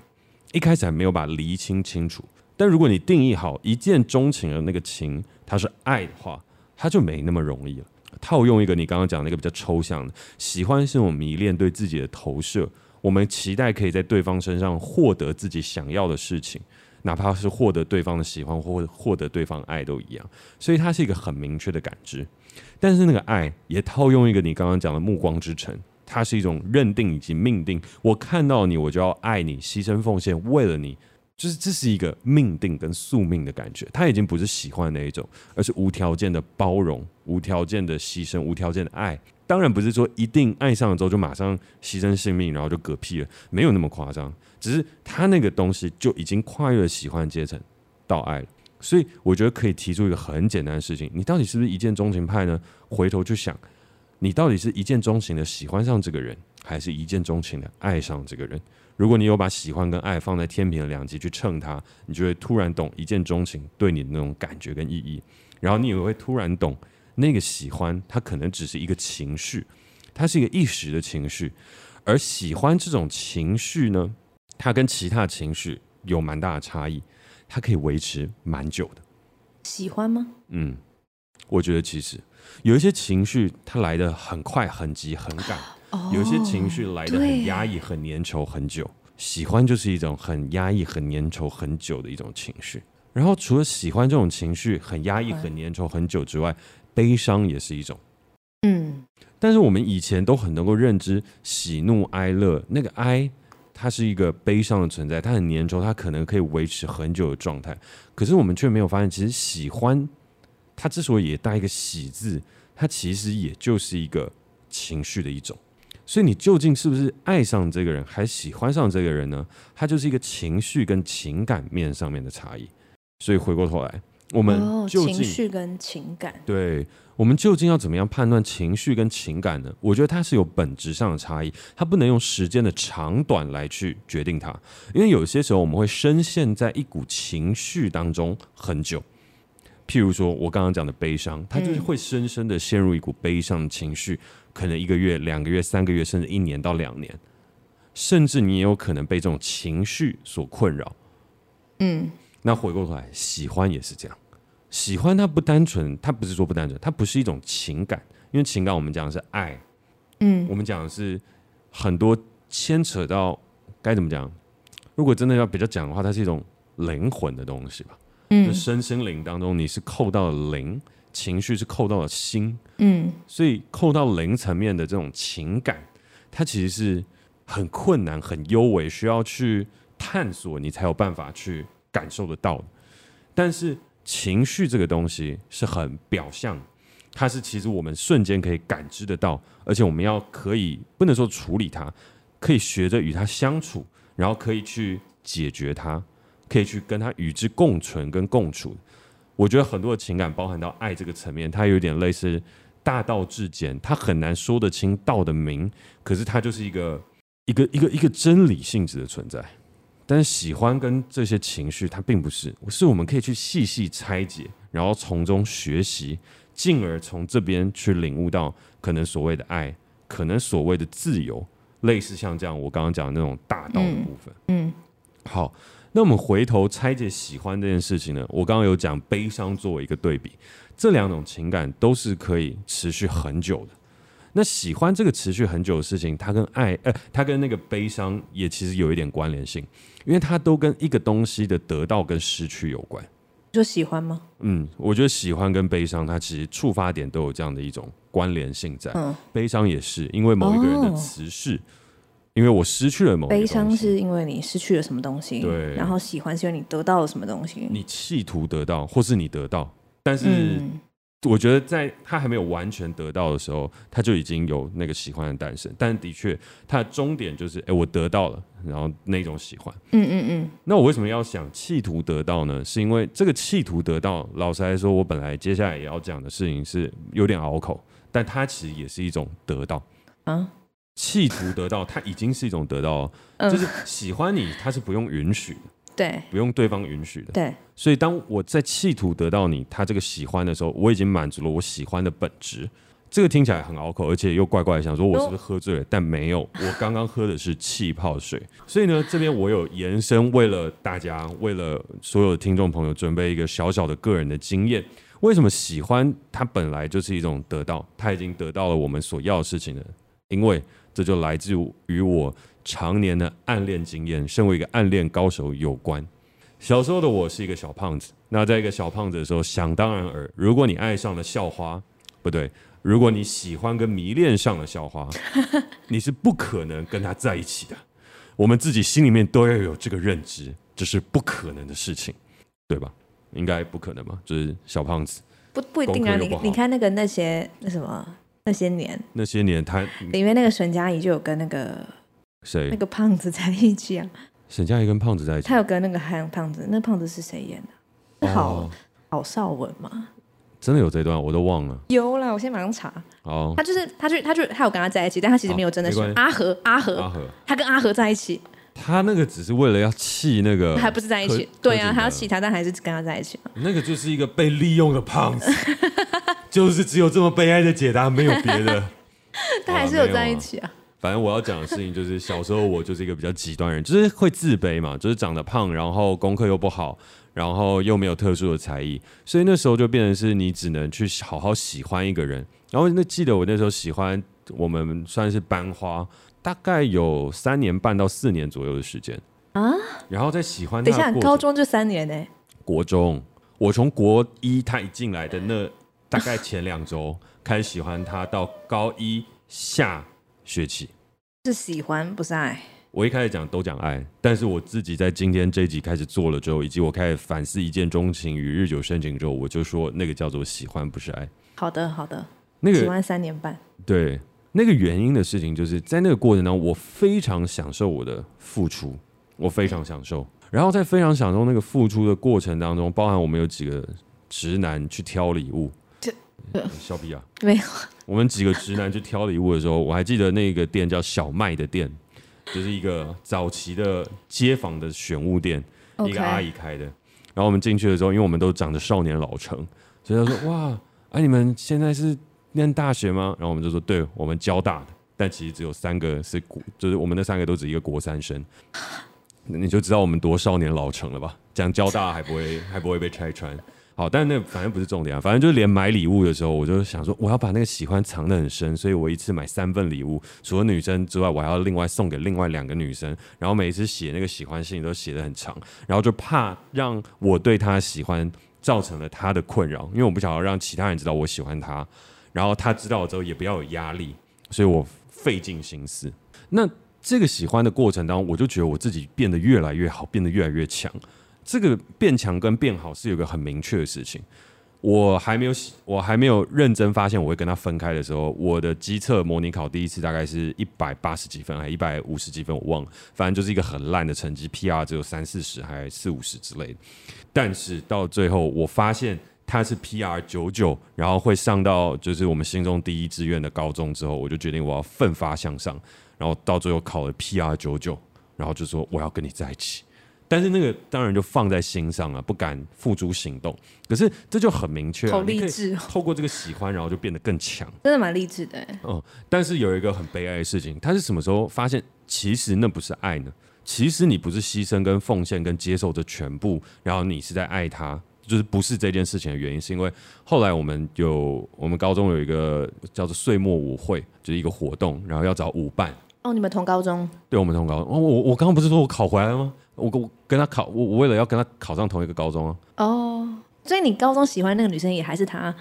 一开始还没有把厘清清楚。但如果你定义好一见钟情的那个情，它是爱的话，它就没那么容易了。套用一个你刚刚讲那个比较抽象的，喜欢是一种迷恋对自己的投射，我们期待可以在对方身上获得自己想要的事情。哪怕是获得对方的喜欢或获得对方爱都一样，所以它是一个很明确的感知。但是那个爱也套用一个你刚刚讲的目光之城，它是一种认定以及命定。我看到你，我就要爱你，牺牲奉献，为了你，就是这是一个命定跟宿命的感觉。它已经不是喜欢那一种，而是无条件的包容、无条件的牺牲、无条件的爱。当然不是说一定爱上了之后就马上牺牲性命，然后就嗝屁了，没有那么夸张。只是他那个东西就已经跨越了喜欢阶层到爱了，所以我觉得可以提出一个很简单的事情：你到底是不是一见钟情派呢？回头去想，你到底是一见钟情的喜欢上这个人，还是一见钟情的爱上这个人？如果你有把喜欢跟爱放在天平的两极去称它，你就会突然懂一见钟情对你的那种感觉跟意义，然后你也会突然懂那个喜欢，它可能只是一个情绪，它是一个一时的情绪，而喜欢这种情绪呢，它跟其他情绪有蛮大的差异，它可以维持蛮久的。喜欢吗？嗯，我觉得其实有一些情绪，它来得很快、很急、很赶；哦、有一些情绪来得很压抑、很粘稠很久。喜欢就是一种很压抑、很粘稠很久的一种情绪。然后除了喜欢这种情绪很压抑、很粘稠很久之外，悲伤也是一种。嗯，但是我们以前都很能够认知喜怒哀乐，那个哀。它是一个悲伤的存在，它很粘稠，它可能可以维持很久的状态。可是我们却没有发现，其实喜欢它之所以也带一个喜字，它其实也就是一个情绪的一种。所以你究竟是不是爱上这个人，还喜欢上这个人呢？它就是一个情绪跟情感面上面的差异。所以回过头来，我们究竟、哦、情绪跟情感对。我们究竟要怎么样判断情绪跟情感呢？我觉得它是有本质上的差异，它不能用时间的长短来去决定它。因为有些时候我们会深陷在一股情绪当中很久，譬如说我刚刚讲的悲伤，它就是会深深的陷入一股悲伤的情绪，可能一个月、两个月、三个月，甚至一年到两年，甚至你也有可能被这种情绪所困扰。嗯，那回过头来，喜欢也是这样。喜欢它不单纯，它不是说不单纯，它不是一种情感，因为情感我们讲的是爱，嗯，我们讲的是很多牵扯到该怎么讲？如果真的要比较讲的话，它是一种灵魂的东西吧，嗯，就身心灵当中你是扣到了灵，情绪是扣到了心，嗯，所以扣到灵层面的这种情感，它其实是很困难、很幽微，需要去探索，你才有办法去感受得到的，但是。情绪这个东西是很表象，它是其实我们瞬间可以感知得到，而且我们要可以不能说处理它，可以学着与它相处，然后可以去解决它，可以去跟它与之共存跟共处。我觉得很多的情感包含到爱这个层面，它有点类似大道至简，它很难说得清道的明，可是它就是一个一个一个一个真理性质的存在。但是喜欢跟这些情绪，它并不是，是我们可以去细细拆解，然后从中学习，进而从这边去领悟到可能所谓的爱，可能所谓的自由，类似像这样我刚刚讲的那种大道的部分。嗯，好，那我们回头拆解喜欢这件事情呢？我刚刚有讲悲伤作为一个对比，这两种情感都是可以持续很久的。那喜欢这个持续很久的事情，它跟爱，呃，它跟那个悲伤也其实有一点关联性，因为它都跟一个东西的得到跟失去有关。就喜欢吗？嗯，我觉得喜欢跟悲伤，它其实触发点都有这样的一种关联性在。嗯，悲伤也是因为某一个人的辞世，哦，因为我失去了某。悲伤是因为你失去了什么东西，对。然后喜欢是因为你得到了什么东西，你企图得到，或是你得到，但是。嗯我觉得在他还没有完全得到的时候，他就已经有那个喜欢的诞生。但的确，他的终点就是，哎，我得到了，然后那种喜欢。嗯嗯嗯。那我为什么要想企图得到呢？是因为这个企图得到，老实来说，我本来接下来也要讲的事情是有点拗口，但它其实也是一种得到。啊？企图得到，它已经是一种得到，就是喜欢你，它是不用允许的。对，不用对方允许的。对，所以当我在企图得到你他这个喜欢的时候，我已经满足了我喜欢的本质。这个听起来很拗口，而且又怪怪的，想说我是不是喝醉了？但没有，我刚刚喝的是气泡水。所以呢，这边我有延伸，为了大家，为了所有的听众朋友，准备一个小小的个人的经验。为什么喜欢它本来就是一种得到？它已经得到了我们所要的事情了，因为这就来自于我常年的暗恋经验，身为一个暗恋高手有关。小时候的我是一个小胖子，那在一个小胖子的时候，想当然尔，如果你爱上了校花，不对。如果你喜欢跟迷恋上了校花，你是不可能跟他在一起的。我们自己心里面都要有这个认知，这是不可能的事情，对吧？应该不可能吧？就是小胖子，不不一定啊。你你看那个那些那什么那些年，那些年他里面那个沈佳宜就有跟那个谁那个胖子在一起啊。沈佳宜跟胖子在一起，他有跟那个韩胖子，那胖子是谁演的？郝、哦、郝邵文吗？真的有这段，我都忘了。有啦，我先马上查。哦，他就是，他就，他就，他有跟他在一起，但他其实没有真的是阿和，阿和，阿和，他跟阿和在一起。他那个只是为了要气那个，还不是在一起？对啊，他要气他，但还是跟他在一起。那个就是一个被利用的胖子，就是只有这么悲哀的解答，没有别的。他还是有在一起啊。反正我要讲的事情就是，小时候我就是一个比较极端人，就是会自卑嘛，就是长得胖，然后功课又不好。然后又没有特殊的才艺，所以那时候就变成是你只能去好好喜欢一个人。然后那记得我那时候喜欢我们算是班花，大概有三年半到四年左右的时间啊。然后在喜欢他，等一下，高中就三年呢？国中，我从国一他一进来的那大概前两周开始喜欢他，到高一下学期是喜欢，不是爱。我一开始讲都讲爱，但是我自己在今天这一集开始做了之后，以及我开始反思一见钟情与日久生情之后，我就说那个叫做喜欢，不是爱。好的，好的。那个喜欢三年半。对，那个原因的事情，就是在那个过程当中，我非常享受我的付出，我非常享受。然后在非常享受那个付出的过程当中，包含我们有几个直男去挑礼物。这，小比啊，没有。我们几个直男去挑礼物的时候，我还记得那个店叫小麦的店。就是一个早期的街坊的选物店.一个阿姨开的。然后我们进去的时候，因为我们都长得少年老成，所以他说：“哇，哎、啊，你们现在是念大学吗？”然后我们就说：“对，我们交大的。”但其实只有三个是国，就是我们那三个都只一个国三生。你就知道我们多少年老成了吧？讲交大还不会还不会被拆穿。好，但那反正不是重点啊，反正就是连买礼物的时候，我就想说，我要把那个喜欢藏得很深，所以我一次买三份礼物，除了女生之外，我还要另外送给另外两个女生，然后每一次写那个喜欢信都写得很长，然后就怕让我对她喜欢造成了她的困扰，因为我不想要让其他人知道我喜欢她，然后她知道了之后也不要有压力，所以我费尽心思。那这个喜欢的过程当中，我就觉得我自己变得越来越好，变得越来越强。这个变强跟变好是有个很明确的事情。我还没有，我还没有认真发现我会跟他分开的时候，我的机测模拟考第一次大概是一百八十几分，还一百五十几分，我忘了，反正就是一个很烂的成绩，PR 只有三四十，还四五十之类的。但是到最后，我发现他是 PR 九九，然后会上到就是我们心中第一志愿的高中之后，我就决定我要奋发向上，然后到最后考了 PR 九九，然后就说我要跟你在一起。但是那个当然就放在心上了，不敢付诸行动。可是这就很明确，好励志哦。透过这个喜欢，然后就变得更强，真的蛮励志的。嗯，但是有一个很悲哀的事情，他是什么时候发现，其实那不是爱呢？其实你不是牺牲跟奉献跟接受这全部，然后你是在爱他，就是不是这件事情的原因，是因为后来我们有我们高中有一个叫做岁末舞会，就是一个活动，然后要找舞伴。哦，你们同高中？对，我们同高中。哦，我我刚刚不是说我考回来了吗？我我跟他考，我我为了要跟他考上同一个高中啊。哦，所以你高中喜欢那个女生也还是他？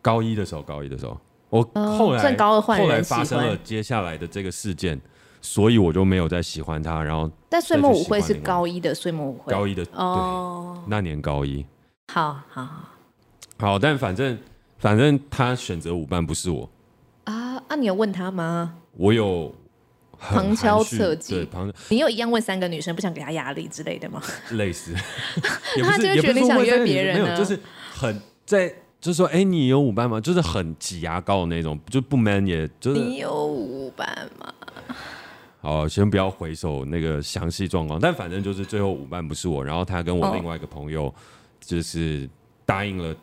高一的时候，高一的时候，我后来、哦、高二换人，后来发生了接下来的这个事件，所以我就没有再喜欢他。然后，但岁末舞会是高一的岁末舞会，高一的哦，那年高一。好好好，好，但反正反正他选择舞伴不是我啊啊！你有问他吗？我有。旁敲侧击，对，旁你又一样问三个女生，不想给她压力之类的吗？类似，也不是，他就会觉得你想约别人，没有，就是很在，就是说，哎、欸，你有舞伴吗？就是很挤牙膏的那种，就不 man，也就是你有舞伴吗？好，先不要回首那个详细状况，但反正就是最后舞伴不是我，然后他跟我另外一个朋友就是答应了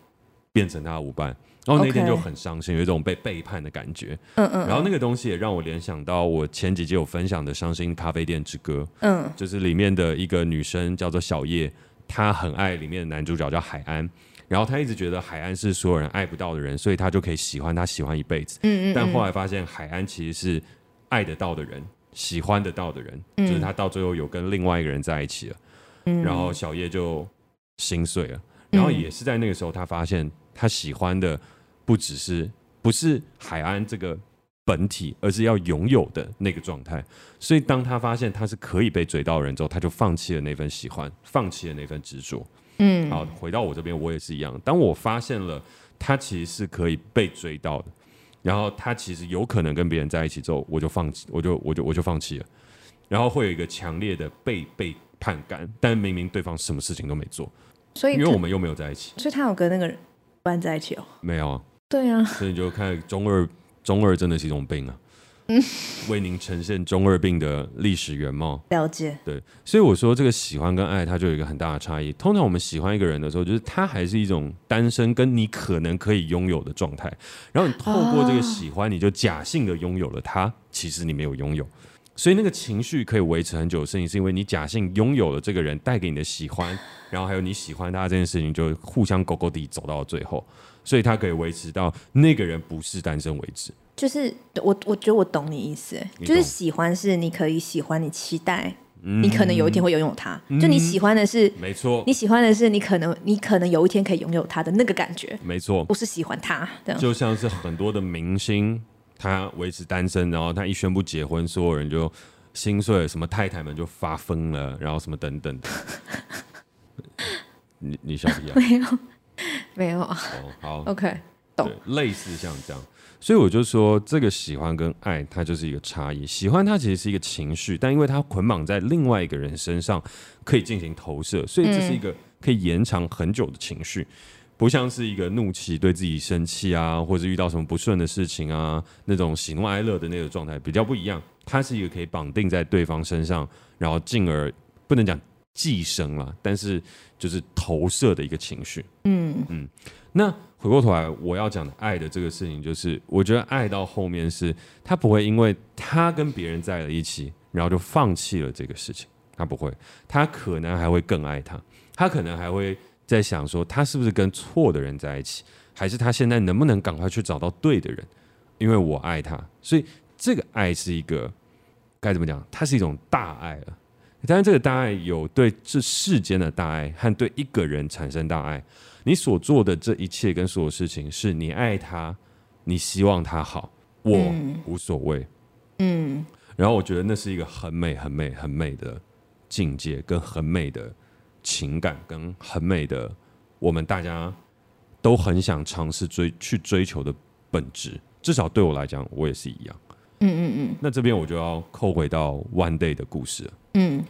变成他的舞伴。然后那天就很伤心，有一种被背叛的感觉。嗯嗯。然后那个东西也让我联想到我前几集有分享的《伤心咖啡店之歌》。嗯。就是里面的一个女生叫做小叶，她很爱里面的男主角叫海安，然后她一直觉得海安是所有人爱不到的人，所以她就可以喜欢他喜欢一辈子。嗯嗯。但后来发现海安其实是爱得到的人，喜欢得到的人，就是他到最后有跟另外一个人在一起了。嗯。然后小叶就心碎了，然后也是在那个时候，她发现她喜欢的。不只是不是海安这个本体，而是要拥有的那个状态。所以，当他发现他是可以被追到的人之后，他就放弃了那份喜欢，放弃了那份执着。嗯，好，回到我这边，我也是一样。当我发现了他其实是可以被追到的，然后他其实有可能跟别人在一起之后，我就放弃，我就我就我就放弃了。然后会有一个强烈的被背叛感，但明明对方什么事情都没做，所以因为我们又没有在一起，所以他有跟那个人伴在一起哦？没有啊。对啊，所以你就看中二，中二真的是一种病啊。嗯，为您呈现中二病的历史原貌。了解。对，所以我说这个喜欢跟爱，它就有一个很大的差异。通常我们喜欢一个人的时候，就是他还是一种单身，跟你可能可以拥有的状态。然后你透过这个喜欢，你就假性的拥有了他，其实你没有拥有。所以那个情绪可以维持很久的事情，是因为你假性拥有了这个人带给你的喜欢，然后还有你喜欢他这件事情，就互相勾勾地走到了最后。所以他可以维持到那个人不是单身为止。就是我，我觉得我懂你意思，就是喜欢是你可以喜欢，你期待，嗯、你可能有一天会拥有他。嗯、就你喜欢的是，没错，你喜欢的是你可能，你可能有一天可以拥有他的那个感觉。没错，不是喜欢他，就像是很多的明星，他维持单身，然后他一宣布结婚，所有人就心碎了，什么太太们就发疯了，然后什么等等。你你笑不笑？没有。没有啊，哦，好，OK，懂，类似像这样，所以我就说，这个喜欢跟爱，它就是一个差异。喜欢它其实是一个情绪，但因为它捆绑在另外一个人身上，可以进行投射，所以这是一个可以延长很久的情绪，不像是一个怒气，对自己生气啊，或者遇到什么不顺的事情啊，那种喜怒哀乐的那个状态比较不一样。它是一个可以绑定在对方身上，然后进而不能讲。寄生了，但是就是投射的一个情绪。嗯嗯。那回过头来，我要讲的爱的这个事情，就是我觉得爱到后面是，他不会因为他跟别人在了一起，然后就放弃了这个事情。他不会，他可能还会更爱他，他可能还会在想说，他是不是跟错的人在一起，还是他现在能不能赶快去找到对的人？因为我爱他，所以这个爱是一个该怎么讲？它是一种大爱了。当然，这个大爱有对这世间的大爱和对一个人产生大爱。你所做的这一切跟所有事情，是你爱他，你希望他好，我无所谓。嗯。然后我觉得那是一个很美、很美、很美的境界，跟很美的情感，跟很美的我们大家都很想尝试追去追求的本质。至少对我来讲，我也是一样。嗯嗯嗯。那这边我就要扣回到 One Day 的故事了。嗯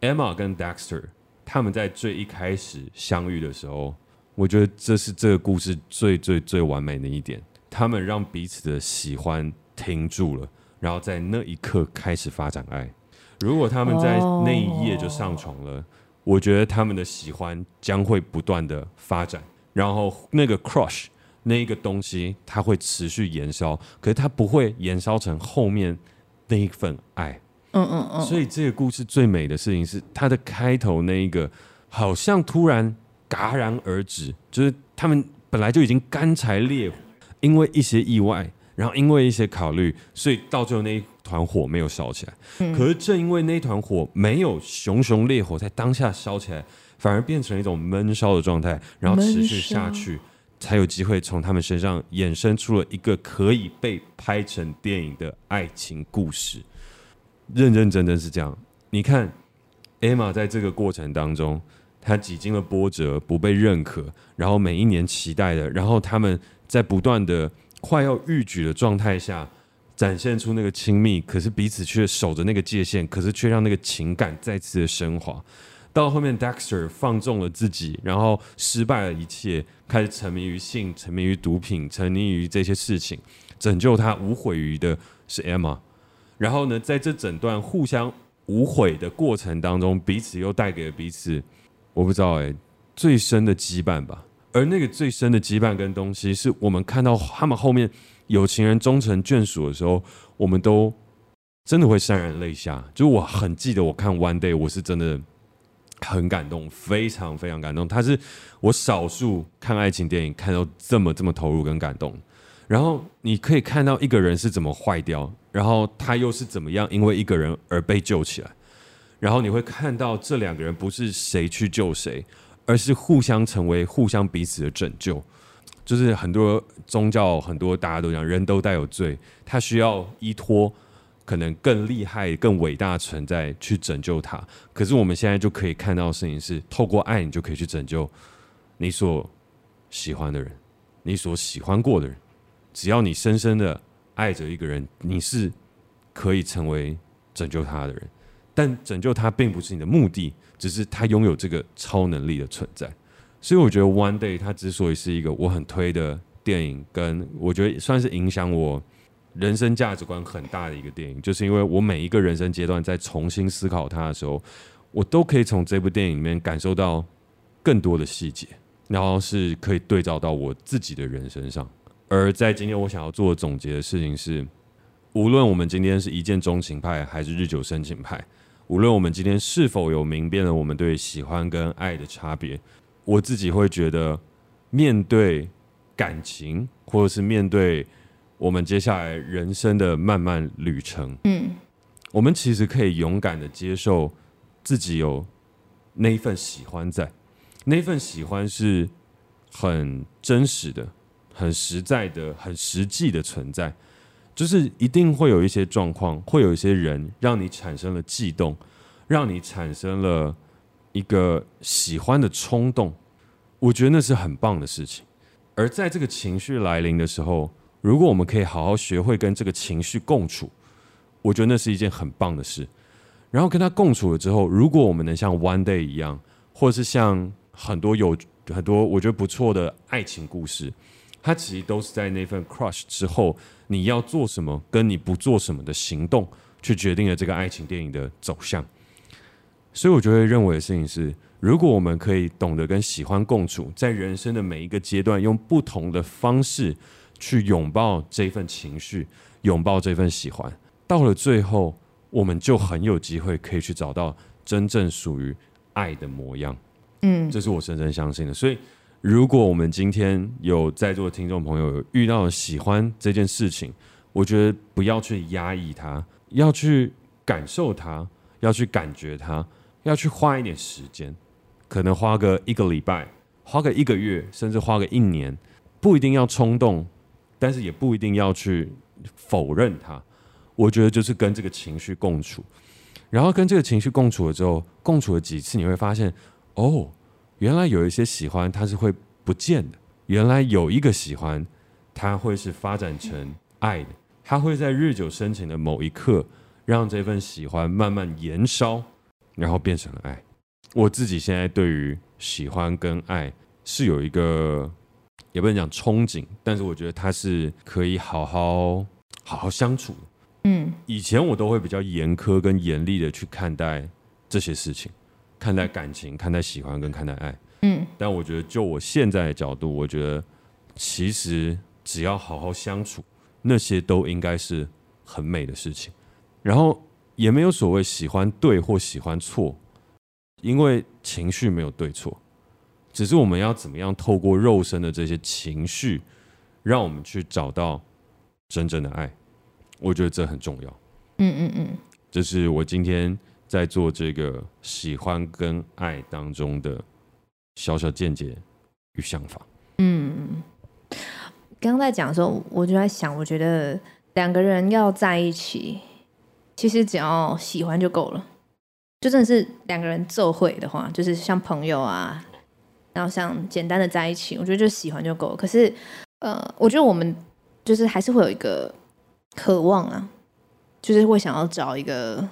，Emma 跟 Dexter 他们在最一开始相遇的时候，我觉得这是这个故事最最最完美的一点。他们让彼此的喜欢停住了，然后在那一刻开始发展爱。如果他们在那一夜就上床了，哦、我觉得他们的喜欢将会不断的发展，然后那个 crush 那一个东西，它会持续燃烧，可是它不会燃烧成后面那一份爱。嗯嗯嗯，所以这个故事最美的事情是它的开头那一个，好像突然戛然而止，就是他们本来就已经干柴烈火，因为一些意外，然后因为一些考虑，所以到最后那一团火没有烧起来。嗯、可是正因为那团火没有熊熊烈火在当下烧起来，反而变成一种闷烧的状态，然后持续下去，才有机会从他们身上衍生出了一个可以被拍成电影的爱情故事。认认真真是这样。你看，Emma 在这个过程当中，他几经了波折，不被认可，然后每一年期待的，然后他们在不断的快要逾矩的状态下，展现出那个亲密，可是彼此却守着那个界限，可是却让那个情感再次的升华。到后面，Dexter 放纵了自己，然后失败了一切，开始沉迷于性，沉迷于毒品，沉迷于这些事情，拯救他无悔于的是 Emma。然后呢，在这整段互相无悔的过程当中，彼此又带给了彼此，我不知道哎，最深的羁绊吧。而那个最深的羁绊跟东西，是我们看到他们后面有情人终成眷属的时候，我们都真的会潸然泪下。就我很记得，我看《One Day》，我是真的很感动，非常非常感动。他是我少数看爱情电影看到这么这么投入跟感动。然后你可以看到一个人是怎么坏掉，然后他又是怎么样因为一个人而被救起来。然后你会看到这两个人不是谁去救谁。而是互相成为互相彼此的拯救，就是很多宗教，很多大家都讲，人都带有罪，他需要依托可能更厉害、更伟大的存在去拯救他。可是我们现在就可以看到事情是，透过爱，你就可以去拯救你所喜欢的人，你所喜欢过的人。只要你深深的爱着一个人，你是可以成为拯救他的人。但拯救他并不是你的目的。只是他拥有这个超能力的存在，所以我觉得《One Day》它之所以是一个我很推的电影，跟我觉得算是影响我人生价值观很大的一个电影，就是因为我每一个人生阶段在重新思考它的时候，我都可以从这部电影里面感受到更多的细节，然后是可以对照到我自己的人身上。而在今天我想要做的总结的事情是，无论我们今天是一见钟情派还是日久生情派。无论我们今天是否有明辨了我们对喜欢跟爱的差别，我自己会觉得，面对感情，或者是面对我们接下来人生的漫漫旅程，嗯，我们其实可以勇敢的接受自己有那一份喜欢在，那一份喜欢是很真实的、很实在的、很实际的存在。就是一定会有一些状况，会有一些人让你产生了悸动，让你产生了一个喜欢的冲动。我觉得那是很棒的事情。而在这个情绪来临的时候，如果我们可以好好学会跟这个情绪共处，我觉得那是一件很棒的事。然后跟他共处了之后，如果我们能像 One Day 一样，或者是像很多有很多我觉得不错的爱情故事。它其实都是在那份 crush 之后，你要做什么，跟你不做什么的行动，去决定了这个爱情电影的走向。所以，我就会认为的事情是，如果我们可以懂得跟喜欢共处，在人生的每一个阶段，用不同的方式去拥抱这份情绪，拥抱这份喜欢，到了最后，我们就很有机会可以去找到真正属于爱的模样。嗯，这是我深深相信的。所以。如果我们今天有在座的听众朋友有遇到喜欢这件事情，我觉得不要去压抑它，要去感受它，要去感觉它，要去花一点时间，可能花个一个礼拜，花个一个月，甚至花个一年，不一定要冲动，但是也不一定要去否认它。我觉得就是跟这个情绪共处，然后跟这个情绪共处了之后，共处了几次，你会发现，哦。原来有一些喜欢，它是会不见的。原来有一个喜欢，它会是发展成爱的。它会在日久生情的某一刻，让这份喜欢慢慢燃烧，然后变成了爱。我自己现在对于喜欢跟爱是有一个，也不能讲憧憬，但是我觉得它是可以好好好好相处的。嗯，以前我都会比较严苛跟严厉的去看待这些事情。看待感情，看待喜欢，跟看待爱，嗯，但我觉得，就我现在的角度，我觉得其实只要好好相处，那些都应该是很美的事情。然后也没有所谓喜欢对或喜欢错，因为情绪没有对错，只是我们要怎么样透过肉身的这些情绪，让我们去找到真正的爱。我觉得这很重要。嗯嗯嗯，这是我今天。在做这个喜欢跟爱当中的小小见解与想法。嗯，刚刚在讲的时候，我就在想，我觉得两个人要在一起，其实只要喜欢就够了。就真的是两个人奏会的话，就是像朋友啊，然后像简单的在一起，我觉得就喜欢就够了。可是，呃，我觉得我们就是还是会有一个渴望啊，就是会想要找一个。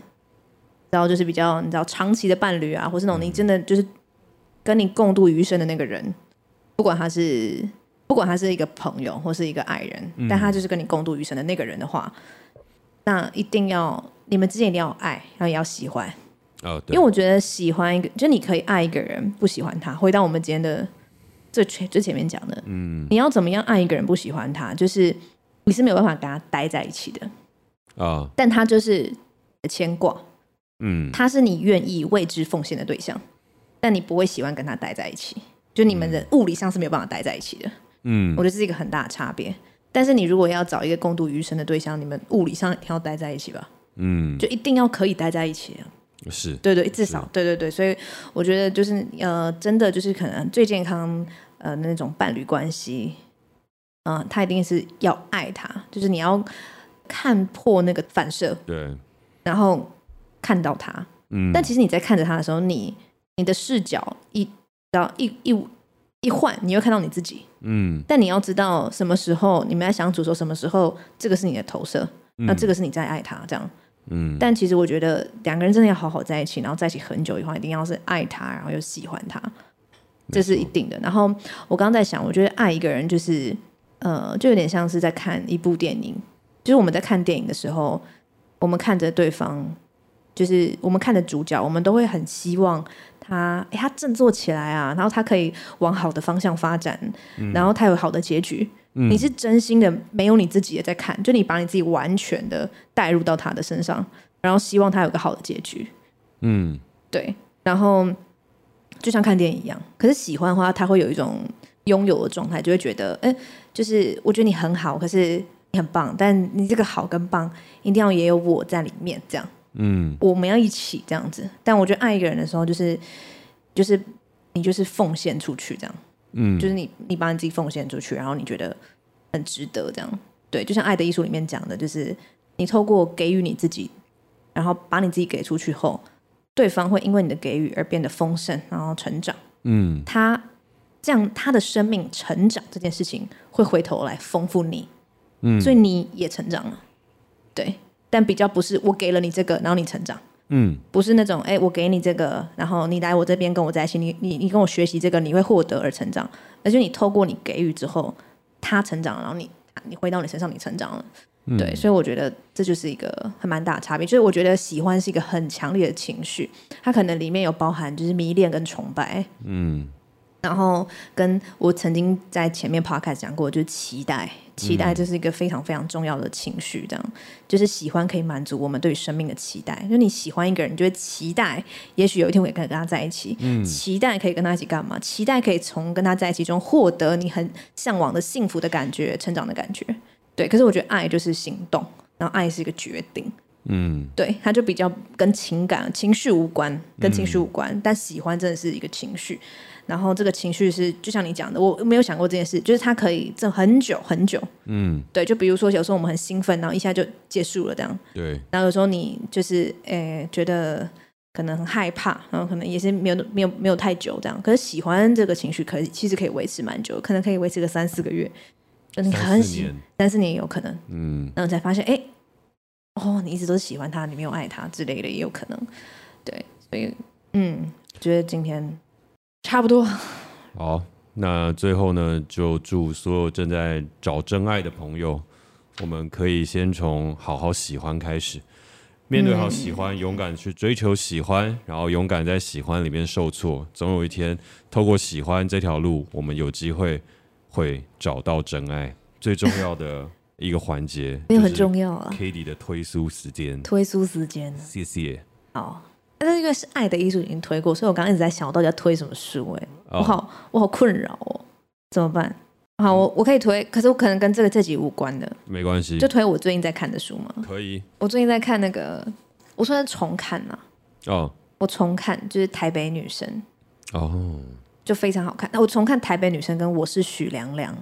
然后就是比较你知道长期的伴侣啊，或是那种你真的就是跟你共度余生的那个人，不管他是不管他是一个朋友或是一个爱人，嗯、但他就是跟你共度余生的那个人的话，那一定要你们之间一定要爱，然后也要喜欢。哦，对，因为我觉得喜欢一个，就你可以爱一个人，不喜欢他。回到我们今天的最前最前面讲的，嗯，你要怎么样爱一个人不喜欢他，就是你是没有办法跟他待在一起的啊。哦，但他就是牵挂，嗯，他是你愿意为之奉献的对象，但你不会喜欢跟他待在一起，就你们的物理上是没有办法待在一起的。嗯，我觉得这是一个很大的差别。但是你如果要找一个共度余生的对象，你们物理上一定要待在一起吧？嗯，就一定要可以待在一起啊。是对对，至少对对对，所以我觉得就是呃，真的就是可能最健康呃那种伴侣关系，嗯、呃，他一定是要爱他，就是你要看破那个反射，对，然后看到他，嗯，但其实你在看着他的时候，你你的视角一然后一一一换，你会看到你自己，嗯，但你要知道什么时候你们在相处的时候，什么时候这个是你的投射，那这个是你在爱他这样。嗯，但其实我觉得两个人真的要好好在一起，然后在一起很久以后，一定要是爱他，然后又喜欢他，这是一定的。然后我刚刚在想，我觉得爱一个人就是，呃，就有点像是在看一部电影，就是我们在看电影的时候，我们看着对方，就是我们看着主角，我们都会很希望他，哎，他振作起来啊，然后他可以往好的方向发展，然后他有好的结局。嗯、你是真心的，没有你自己也在看，就你把你自己完全的带入到他的身上，然后希望他有个好的结局。嗯，对。然后就像看电影一样，可是喜欢的话，他会有一种拥有的状态，就会觉得，哎，就是我觉得你很好，可是你很棒，但你这个好跟棒一定要也有我在里面，这样。嗯，我们要一起这样子。但我觉得爱一个人的时候，就是就是你就是奉献出去这样。嗯，就是你，你把你自己奉献出去，然后你觉得很值得，这样对。就像《爱的艺术》里面讲的，就是你透过给予你自己，然后把你自己给出去后，对方会因为你的给予而变得丰盛，然后成长。嗯，他这样他的生命成长这件事情会回头来丰富你，嗯，所以你也成长了，对。但比较不是我给了你这个，然后你成长。嗯，不是那种哎，我给你这个，然后你来我这边跟我在一起，你你你跟我学习这个，你会获得而成长。而且你透过你给予之后，他成长，然后你你回到你身上，你成长了。嗯、对，所以我觉得这就是一个很蛮大的差别。就是我觉得喜欢是一个很强烈的情绪，它可能里面有包含就是迷恋跟崇拜。嗯。然后跟我曾经在前面 podcast 讲过，就是期待，期待这是一个非常非常重要的情绪，这样、嗯、就是喜欢可以满足我们对于生命的期待。就你喜欢一个人，你就会期待，也许有一天我可以跟他在一起，嗯、期待可以跟他一起干嘛？期待可以从跟他在一起中获得你很向往的幸福的感觉、成长的感觉。对，可是我觉得爱就是行动，然后爱是一个决定。嗯，对，它就比较跟情感、情绪无关，跟情绪无关，嗯、但喜欢真的是一个情绪。然后这个情绪是，就像你讲的，我没有想过这件事，就是它可以这很久很久，嗯，对，就比如说有时候我们很兴奋，然后一下就结束了这样，对。然后有时候你就是诶觉得可能很害怕，然后可能也是没有没有没有太久这样。可是喜欢这个情绪可以其实可以维持蛮久，可能可以维持个三四个月，就你很喜欢，三四年。也有可能，嗯，然后才发现哎，哦，你一直都是喜欢他，你没有爱他之类的也有可能，对，所以嗯，觉得今天。差不多。好，那最后呢，就祝所有正在找真爱的朋友，我们可以先从好好喜欢开始，面对好喜欢，嗯、勇敢去追求喜欢，然后勇敢在喜欢里面受挫，总有一天，透过喜欢这条路，我们有机会会找到真爱。最重要的一个环节，没有很重要啊。Cady 的推书时间，推书时间，谢谢。好。但是因为是爱的艺术已经推过，所以我刚刚一直在想，我到底要推什么书？哎，我好我好困扰哦，怎么办？好，我我可以推，可是我可能跟这个这集无关的，没关系，就推我最近在看的书吗？可以。我最近在看那个，我算是重看嘛。哦。我重看就是《台北女生》哦，就非常好看。那我重看《台北女生》跟《我是许凉凉》，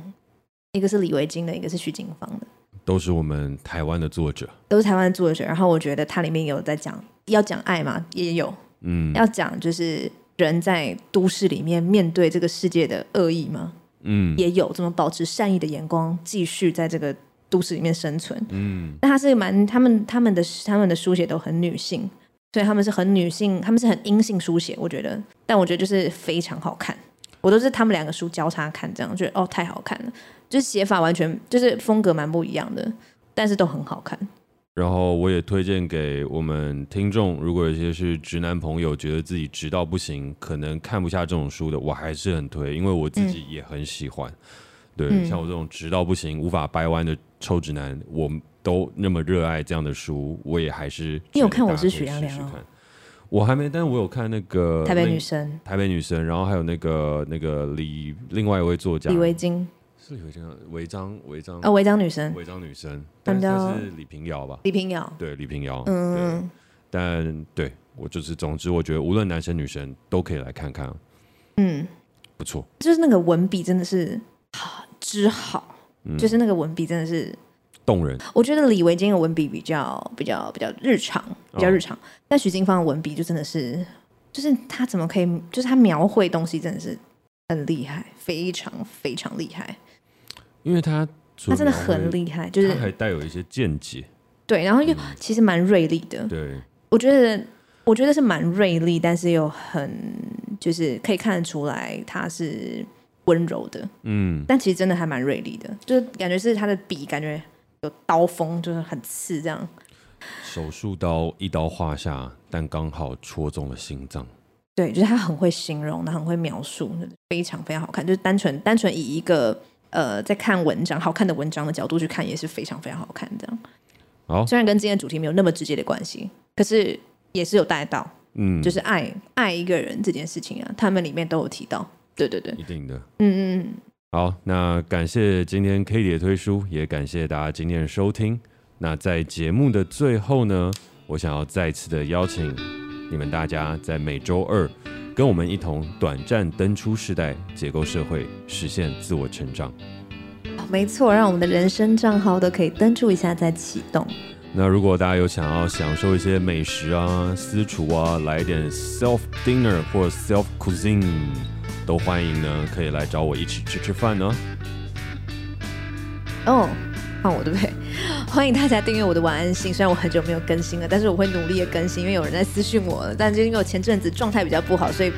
一个是李维京的，一个是许金芳的，都是我们台湾的作者，都是台湾的作者。然后我觉得它里面有在讲。要讲爱嘛？也有，嗯，要讲就是人在都市里面面对这个世界的恶意嘛？嗯，也有，怎么保持善意的眼光，继续在这个都市里面生存？嗯，那他是蛮他们他们的他们的书写都很女性，所以他们是很女性，他们是很阴性书写，我觉得，但我觉得就是非常好看，我都是他们两个书交叉看，这样觉得哦太好看了，就是写法完全就是风格蛮不一样的，但是都很好看。然后我也推荐给我们听众，如果有些是直男朋友，觉得自己直到不行，可能看不下这种书的，我还是很推，因为我自己也很喜欢。嗯、对，嗯、像我这种直到不行、无法掰弯的臭直男，我都那么热爱这样的书，我也还是。你有看我是许凉凉哦？我还没，但是我有看那个台北女生，台北女生，然后还有那个那个李另外一位作家李维京。是有这样违章违章啊，违章女生，违章女生，但是李平遥吧？李平遥，对，李平遥，嗯，但对我就是，总之，我觉得无论男生女生都可以来看看，嗯，不错，就是那个文笔真的是好之好，就是那个文笔真的是动人。我觉得李维京的文笔比较比较比较日常，比较日常，但许金芳的文笔就真的是，就是他怎么可以，就是他描绘东西真的是很厉害，非常非常厉害。因为他他真的很厉害，就是他还带有一些见解，对，然后又其实蛮锐利的，对，我觉得我觉得是蛮锐利，但是又很就是可以看得出来他是温柔的，嗯，但其实真的还蛮锐利的，就是感觉是他的笔感觉有刀锋，就是很刺这样，手术刀一刀划下，但刚好戳中了心脏，对，就是他很会形容，他很会描述，非常非常好看，就是单纯单纯以一个。呃，在看文章，好看的文章的角度去看也是非常非常好看的。好，虽然跟今天的主题没有那么直接的关系，可是也是有带到，嗯，就是爱爱一个人这件事情啊，他们里面都有提到。对对对，一定的。嗯嗯。好，那感谢今天 Cady 的推书，也感谢大家今天的收听。那在节目的最后呢，我想要再次的邀请你们大家在每周二。跟我们一同短暂登出世代，解构社会，实现自我成长。没错，让我们的人生账号都可以登出一下再启动。那如果大家有想要享受一些美食啊、私厨啊，来一点 self dinner 或 self cuisine，都欢迎呢，可以来找我一起吃吃饭呢。哦。换我 对不对？欢迎大家订阅我的晚安信。虽然我很久没有更新了，但是我会努力的更新，因为有人在私讯我了。但就因为我前阵子状态比较不好，所以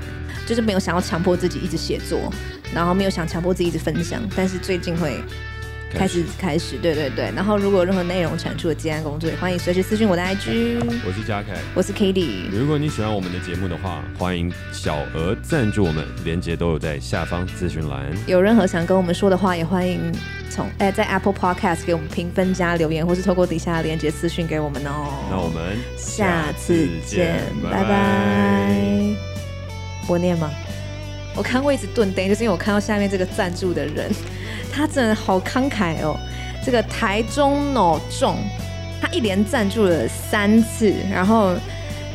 就是没有想要强迫自己一直写作，然后没有想强迫自己一直分享。但是最近会。开始开始，对对对，然后如果有任何内容产出的接案工作，也欢迎随时私讯我的 IG。我是嘉凯，我是 Cady。如果你喜欢我们的节目的话，欢迎小额赞助我们，链接都有在下方资讯栏。有任何想跟我们说的话，也欢迎从哎在 Apple Podcast 给我们评分加留言，或是透过底下的链接私讯给我们哦。那我们下次见，拜拜。我念吗？我看位置顿呆，就是因为我看到下面这个赞助的人。他真的好慷慨哦！这个台中 no 众，他一连赞助了三次，然后。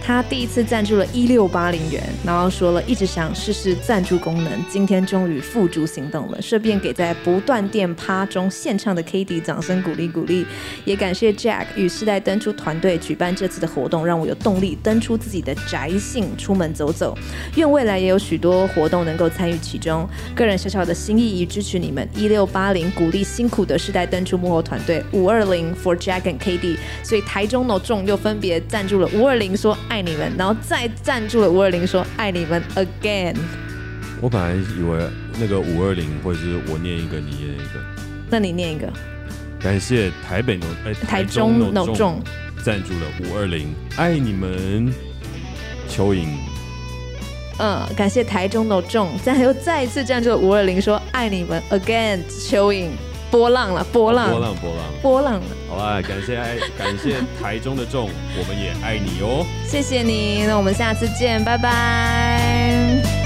他第一次赞助了一六八零元，然后说了一直想试试赞助功能，今天终于付诸行动了。顺便给在不断电趴中献唱的 Cady 掌声鼓励鼓励，也感谢 Jack 与世代登出团队举办这次的活动，让我有动力登出自己的宅性，出门走走。愿未来也有许多活动能够参与其中。个人小小的心意与支持你们一六八零，鼓励辛苦的世代登出幕后团队五二零 for Jack and Cady，所以台中 No 众又分别赞助了五二零说爱。爱你们，然后再赞助了五二零，说爱你们 again。我本来以为那个五二零会是我念一个，你念一个。那你念一个。感谢台北哎台中 no 众赞助了五二零，爱你们蚯蚓。嗯，感谢台中 no 众，再又再一次赞助了五二零，说爱你们 again 蚯蚓。波浪了，波浪，波浪，波浪，波浪了。好吧，感谢爱，感谢台中的众，我们也爱你哦。谢谢你，那我们下次见，拜拜。